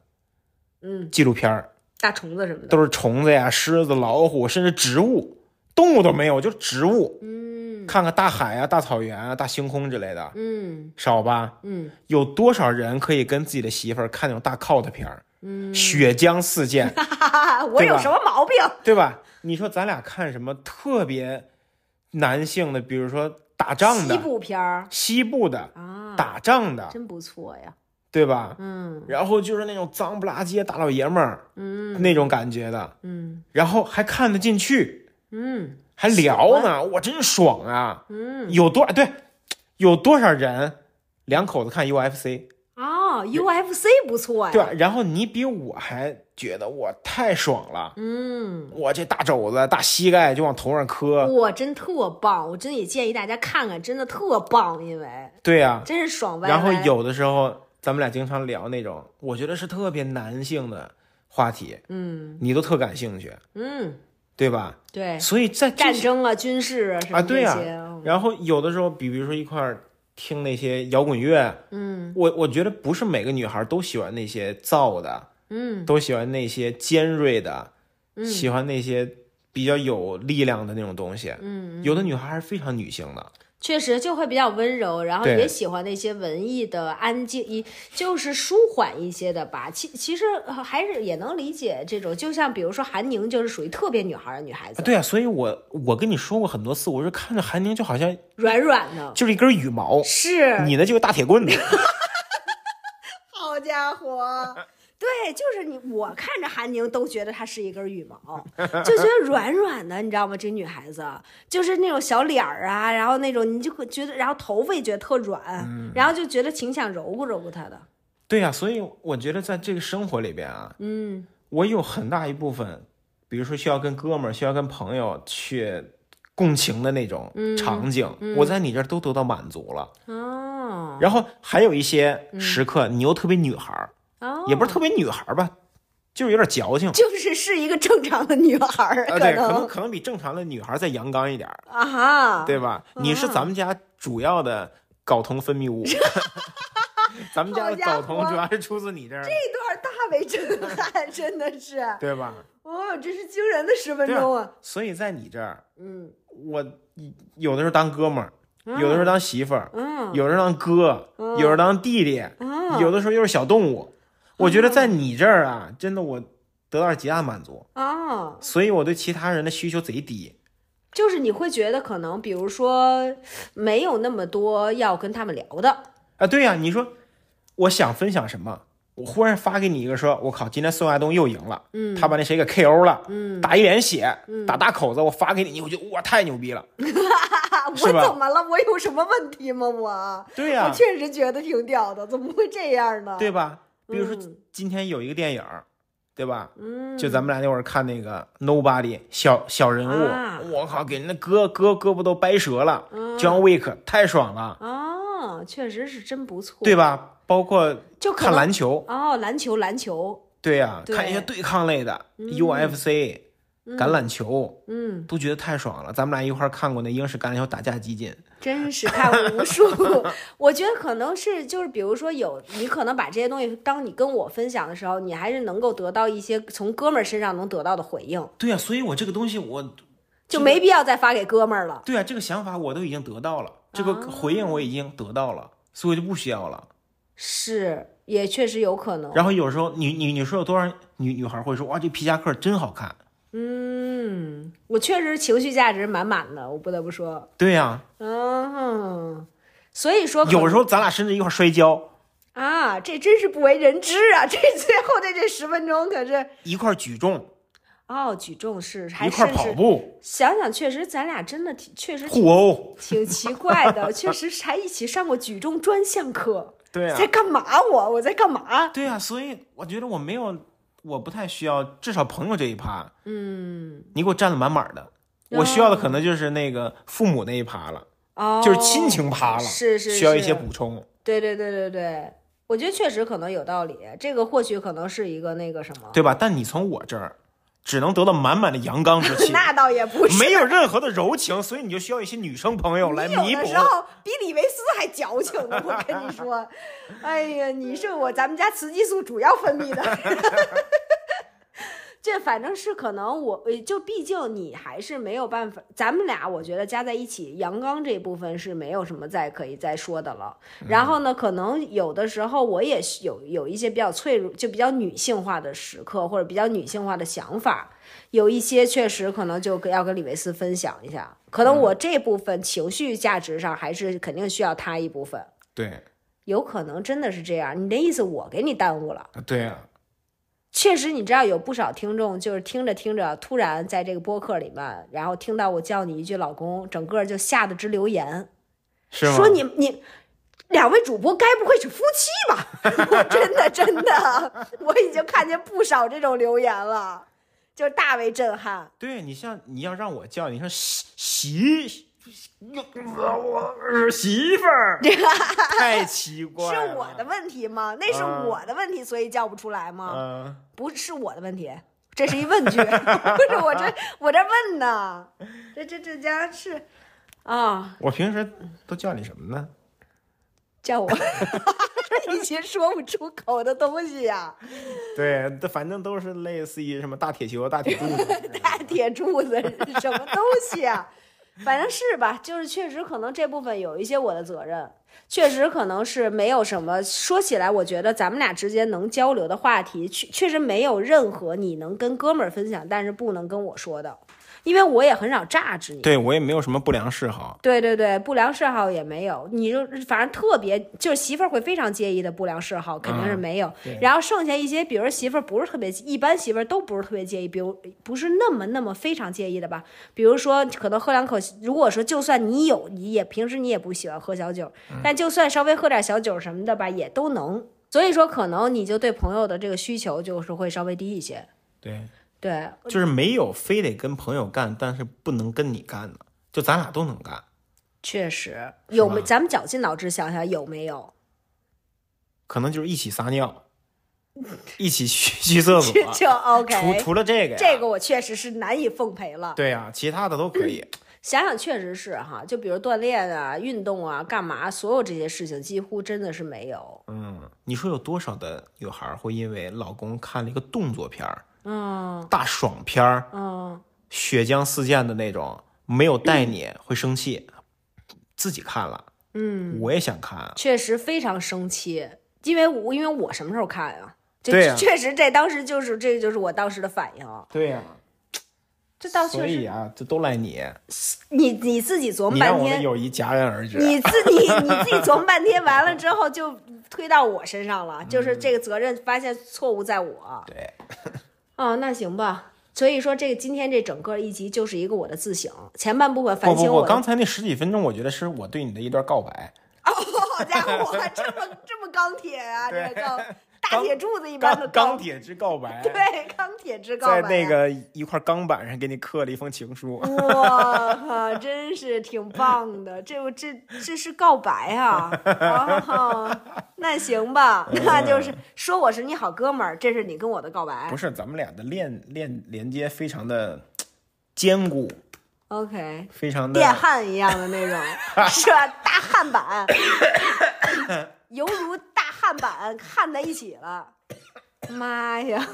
嗯，纪录片儿，大虫子什么的，都是虫子呀、狮子、老虎，甚至植物，动物都没有，就植物。嗯看看大海啊、大草原啊、大星空之类的，嗯少吧？嗯有多少人可以跟自己的媳妇儿看那种大 cult 片儿，嗯，血浆四溅，哈哈哈，我有什么毛病？对吧？你说咱俩看什么特别男性的，比如说打仗的西、部片儿西部的、啊，打仗的，真不错呀。对吧？嗯然后就是那种脏不拉几的大老爷们儿嗯那种感觉的，嗯然后还看得进去，嗯还聊呢，我真爽啊！嗯，有多对，有多少人两口子看 UFC，哦，UFC 不错呀。对？然后你比我还觉得我太爽了，嗯，我这大肘子、大膝盖就往头上磕，我，真特棒！我真也建议大家看看，真的特棒，因为对呀、真是爽歪歪。然后有的时候咱们俩经常聊那种，我觉得是特别男性的话题，嗯你都特感兴趣，嗯，对吧？对，所以在战争啊、军事啊什么啊，对呀、这些，嗯然后有的时候，比比如说一块儿听那些摇滚乐，嗯。我我觉得不是每个女孩都喜欢那些燥的，嗯。都喜欢那些尖锐的，喜欢那些比较有力量的那种东西。嗯，有的女孩还是非常女性的，确实就会比较温柔，然后也喜欢那些文艺的、安静一就是舒缓一些的吧。其其实呃还是也能理解这种，就像比如说韩宁就是属于特别女孩儿的女孩子，对啊，所以我我跟你说过很多次，我是看着韩宁就好像软软的，就是一根羽毛，是你呢就是大铁棍子。好家伙！对，就是你，我看着韩宁都觉得她是一根羽毛，就觉得软软的，你知道吗？这女孩子就是那种小脸儿啊，然后那种你就会觉得，然后头发也觉得特软，嗯然后就觉得挺想揉咕揉咕她的。对呀、所以我觉得在这个生活里边啊，嗯我有很大一部分，比如说需要跟哥们儿、需要跟朋友去共情的那种场景，我在你这儿都得到满足了。哦然后还有一些时刻，你又特别女孩儿，哦，也不是特别女孩儿吧，就是有点矫情。就是是一个正常的女孩儿，啊，对，可能。能可能比正常的女孩儿再阳刚一点儿，啊哈，对吧？你是咱们家主要的睾酮分泌物，咱们家的睾酮主要是出自你这儿，这段大为震撼，真的是，对吧？哦，这是惊人的十分钟啊！所以在你这儿，嗯。我有的时候当哥们儿，有的时候当媳妇儿，嗯。有的时候当哥，有的时候当弟弟，嗯。有的时候又是小动物。我觉得在你这儿啊，真的我得到了极大的满足，啊，所以我对其他人的需求贼低。就是你会觉得可能，比如说没有那么多要跟他们聊的，啊，对呀、你说我想分享什么，我忽然发给你一个说，我靠，今天宋亚东又赢了，嗯他把那谁给 KO 了，嗯打一脸血，打大口子，我发给你，你会觉得哇太牛逼了，啊，我是吧怎么了？我有什么问题吗？我对呀、我确实觉得挺屌的，怎么会这样呢？对吧？比如说嗯。今天有一个电影儿，对吧？嗯，就咱们俩那会儿看那个 Nobody 小小人物，啊我靠，给人家胳胳胳膊都掰折了、嗯。J o h n Wick 太爽了，啊，确实是真不错，对吧？包括看就看篮球，哦，篮球，篮球，对呀、对看一些对。抗类的、UFC、橄榄球，嗯，都觉得太爽了。咱们俩一块儿看过那英式橄榄球打架集锦，真是看无数。我觉得可能是就是，比如说有你可能把这些东西，当你跟我分享的时候，你还是能够得到一些从哥们儿身上能得到的回应，对呀、所以我这个东西我，就没必要再发给哥们儿了。对呀、这个想法我都已经得到了，这个回应我已经得到了，所以我就不需要了。是，也确实有可能。然后有时候你你你说有多少女女孩会说哇这皮夹克真好看？嗯，我确实情绪价值满满的，我不得不说。对呀、嗯哼，所以说有时候咱俩甚至一块摔跤，啊，这真是不为人知啊！这最后的这十分钟可是一块举重，哦，举重是还一块跑步，想想，确实咱俩真的挺确实挺互殴。挺奇怪的，确实还一起上过举重专项课。对啊在，干嘛我？我在干嘛？对啊，所以我觉得我没有，我不太需要，至少朋友这一趴，嗯，你给我占的满满的。我需要的可能就是那个父母那一趴了，哦，就是亲情趴了，是是需要一些补充。对对对对对，我觉得确实可能有道理，这个或许可能是一个那个什么，对吧？但你从我这儿只能得到满满的阳刚之气，那倒也不是，没有任何的柔情，所以你就需要一些女生朋友来你弥补有的时。候比李维斯还矫情呢，我跟你说，哎呀，你是我咱们家雌激素主要分泌的。这反正是可能我，呃就毕竟你还是没有办法，咱们俩我觉得加在一起，阳刚这部分是没有什么再可以再说的了。然后呢，可能有的时候我也有有一些比较脆弱，就比较女性化的时刻，或者比较女性化的想法，有一些确实可能就要跟李维斯分享一下。可能我这部分情绪价值上还是肯定需要他一部分，对有可能真的是这样。你的意思我给你耽误了。对啊，确实，你知道有不少听众就是听着听着，突然在这个播客里面，然后听到我叫你一句老公，整个就吓得直留言，是吗？说你你两位主播该不会是夫妻吧？我 真的真的，我已经看见不少这种留言了，就是大为震撼。对你像你要让我叫你说媳媳，我媳妇儿，太奇怪了。是我的问题吗？那是嗯我的问题，所以叫不出来吗？嗯，不是我的问题，这是一问句，不是我这我这问呢，这这这家是啊，我平时都叫你什么呢？叫我 一些说不出口的东西呀、对，这反正都是类似于什么大铁球、大铁柱子。大铁柱子什么东西啊？反正是吧，就是确实可能这部分有一些我的责任，确实可能是没有什么。说起来，我觉得咱们俩之间能交流的话题，确确实没有任何你能跟哥们儿分享，但是不能跟我说的，因为我也很少榨汁你。对我也没有什么不良嗜好。对对对，不良嗜好也没有，你就反正特别就是媳妇儿会非常介意的不良嗜好肯定是没有。对然后剩下一些，比如媳妇儿不是特别，一般媳妇儿都不是特别介意，比如不是那么那么非常介意的吧。比如说可能喝两口，如果说就算你有，你也平时你也不喜欢喝小酒，但就算稍微喝点小酒什么的吧，也都能。所以说，可能你就对朋友的这个需求就是会稍微低一些。对，对，就是没有非得跟朋友干，但是不能跟你干的，就咱俩都能干。确实有没？咱们绞尽脑汁想想有没有？可能就是一起撒尿，一起去去厕所。就 OK。除除了这个呀，这个我确实是难以奉陪了。对呀、其他的都可以。想想确实是哈，就比如锻炼啊、运动啊、干嘛，所有这些事情几乎真的是没有。嗯，你说有多少的女孩会因为老公看了一个动作片儿、嗯大爽片儿、嗯，血浆四溅的那种，没有带你会生气？自己看了，嗯，我也想看啊。确实非常生气，因为我因为我什么时候看呀？就对呀确实这当时就是这就是我当时的反应，对呀、这倒确实，所以啊，这都赖你，你你自己琢磨半天，友谊戛然而止。你自己你自己琢磨半天，完了之后就推到我身上了，嗯就是这个责任发现错误在我。对，哦，那行吧。所以说，这个今天这整个一集就是一个我的自省，前半部分反不不不，省我的。刚才那十几分钟，我觉得是我对你的一段告白，哦好家伙，这么这么钢铁啊！这个钢大铁柱子一般的钢钢铁之告白，对钢铁之告白啊，在那个一块钢板上给你刻了一封情书。哇哈，真是挺棒的，这我这这是告白啊！哦，那行吧，那就是说我是你好哥们儿，这是你跟我的告白不。是，咱们俩的链链连接非常的坚固，OK，非常的电焊一样的那种，是吧？大焊板，犹如大焊板看在一起了。妈呀！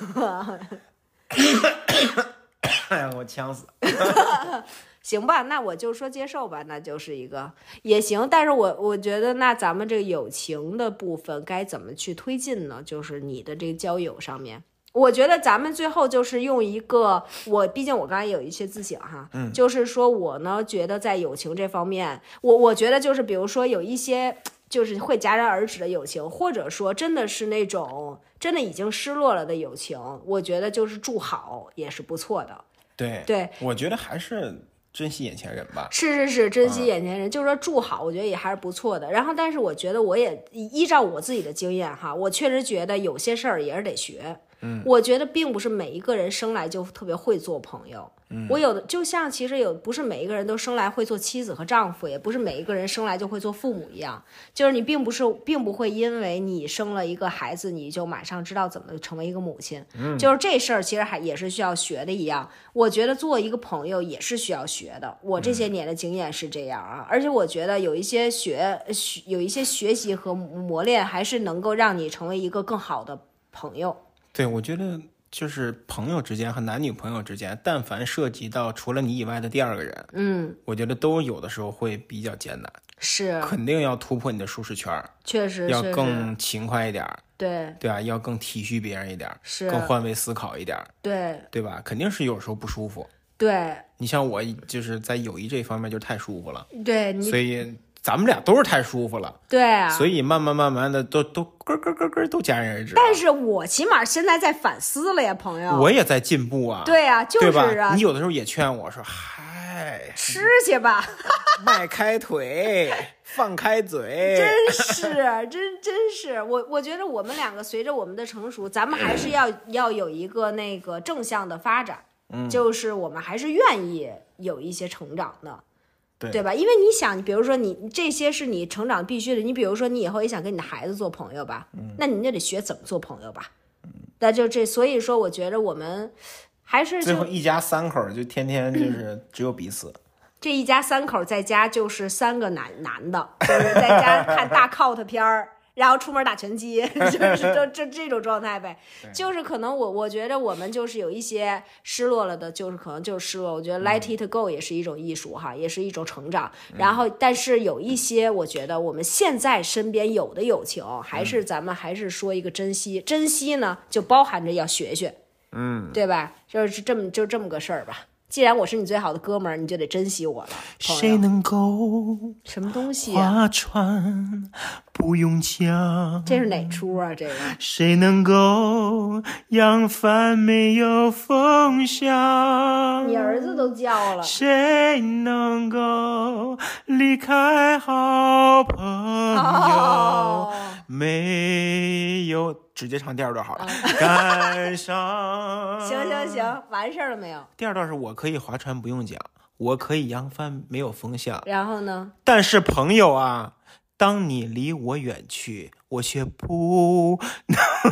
哎呀，我呛死。行吧，那我就说接受吧，那就是一个也行。但是我我觉得，那咱们这个友情的部分该怎么去推进呢？就是你的这个交友上面，我觉得咱们最后就是用一个我，毕竟我刚才有一些自省哈，嗯就是说我呢觉得在友情这方面，我我觉得就是比如说有一些就是会戛然而止的友情，或者说真的是那种真的已经失落了的友情，我觉得就是祝好也是不错的。对，对，我觉得还是珍惜眼前人吧。是是是，珍惜眼前人，就是说祝好，我觉得也还是不错的。然后，但是我觉得我也依照我自己的经验哈，我确实觉得有些事儿也是得学。嗯，我觉得并不是每一个人生来就特别会做朋友。嗯，我有的就像其实有不是每一个人都生来会做妻子和丈夫，也不是每一个人生来就会做父母一样。就是你并不是并不会因为你生了一个孩子，你就马上知道怎么成为一个母亲。嗯，就是这事儿其实还也是需要学的一样。我觉得做一个朋友也是需要学的。我这些年的经验是这样啊，而且我觉得有一些学学有一些学习和磨练，还是能够让你成为一个更好的朋友。对，我觉得就是朋友之间和男女朋友之间，但凡涉及到除了你以外的第二个人，嗯，我觉得都有的时候会比较艰难，是，肯定要突破你的舒适圈，确实要更勤快一点，对对吧？要更体恤别人一点，是更换位思考一点，对对吧？肯定是有时候不舒服。对你像我，就是在友谊这方面就太舒服了，对，你所以咱们俩都是太舒服了，对啊。所以慢慢慢慢的都都咯咯咯咯都戛然而止。但是我起码现在在反思了呀，朋友。我也在进步啊，对啊，就是？啊你，有的时候也劝我说：“嗨，吃去吧，迈开腿，放开嘴。真是，真真是，我我觉得我们两个随着我们的成熟，咱们还是要要有一个那个正向的发展，嗯就是我们还是愿意有一些成长的。对对吧？因为你想，你比如说你这些是你成长必须的。你比如说，你以后也想跟你的孩子做朋友吧，嗯那你就得学怎么做朋友吧。那就这，所以说，我觉得我们还是就最后一家三口就天天就是只有彼此。这一家三口在家就是三个男男的，就是在家看大 cult 片儿，然后出门打拳击，就是就这这种状态呗。就是可能我我觉得我们就是有一些失落了的，就是可能就是失落。我觉得 let it go 也是一种艺术哈，也是一种成长。然后，但是有一些我觉得我们现在身边有的友情，还是咱们还是说一个珍惜。珍惜呢，就包含着要学学，嗯，对吧？就是这么就这么个事儿吧。既然我是你最好的哥们儿，你就得珍惜我了。谁能够什么东西啊？划船不用桨？这是哪出啊？这个谁能够扬帆没有风向？你儿子都叫了，谁能够离开好朋友？哦，没有，直接唱第二段好了。感伤。行行。行，完事儿了没有？第二段是我可以划船不用桨，我可以扬帆没有风向，然后呢？但是朋友啊，当你离我远去，我却不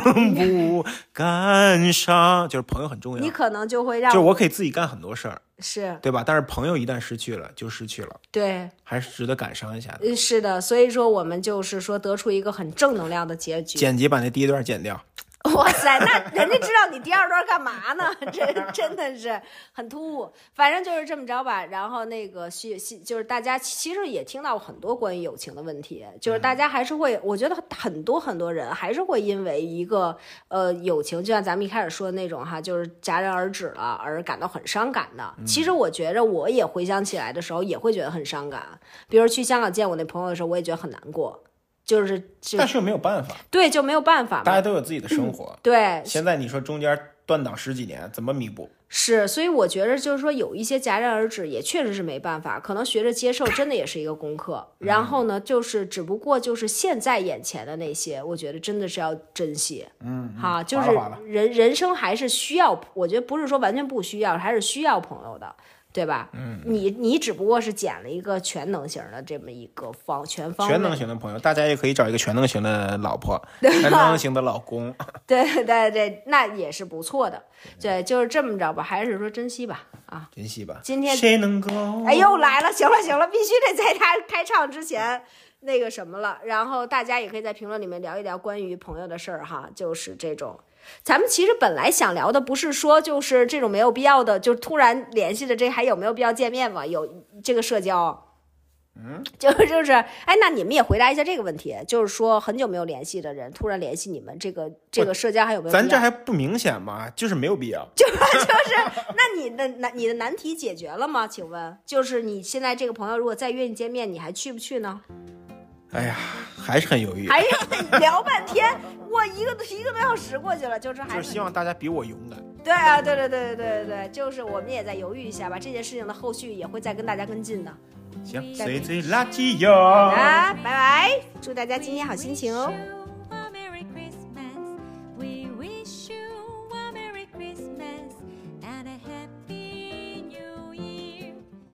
能不感伤。就是朋友很重要，你可能就会让就是我可以自己干很多事儿，是对吧？但是朋友一旦失去了，就失去了，对，还是值得感伤一下的。呃是的，所以说我们就是说得出一个很正能量的结局。剪辑把那第一段剪掉，哇塞，那人家知道你第二段干嘛呢？这真的是很突兀。反正就是这么着吧。然后那个需需就是大家其实也听到很多关于友情的问题，就是大家还是会，我觉得很多很多人还是会因为一个呃友情，就像咱们一开始说的那种哈，就是戛然而止了而感到很伤感的。其实我觉着我也回想起来的时候，也会觉得很伤感。比如去香港见我那朋友的时候，我也觉得很难过。就是但是又没有办法，对，就没有办法大家。都有自己的生活。对，现在你说中间断档十几年，怎么弥补？是，所以我觉得就是说有一些戛然而止，也确实是没办法，可能学着接受，真的也是一个功课。然后呢，就是只不过就是现在眼前的那些，我觉得真的是要珍惜。嗯，哈，就是人人生还是需要，我觉得不是说完全不需要，还是需要朋友的，对吧？嗯，你你只不过是捡了一个全能型的这么一个方全方全能型的朋友，大家也可以找一个全能型的老婆，全能型的老公。对对对，那也是不错的。对，就是这么着吧，还是说珍惜吧啊。珍惜吧。今天谁能够？哎，又来了，行了行了，必须得在他开唱之前那个什么了。然后大家也可以在评论里面聊一聊关于朋友的事儿哈，就是这种。咱们其实本来想聊的不是说就是这种没有必要的，就突然联系的这还有没有必要见面嘛？有这个社交。嗯，就是就是，哎，那你们也回答一下这个问题，就是说很久没有联系的人突然联系你们，这个这个社交还有没有？咱这还不明显吗？就是没有必要。就 是就是，那你的难你的难题解决了吗？请问，就是你现在这个朋友如果再约你见面，你还去不去呢？哎呀，还是很犹豫，还是聊半天，我，一个一个多小时过去了，就是还就是希望大家比我勇敢。对啊，对对对对对对对，就是我们也在犹豫一下吧，这件事情的后续也会再跟大家跟进的。行，随随垃圾哟。好的，拜拜，祝大家今天好心情哦。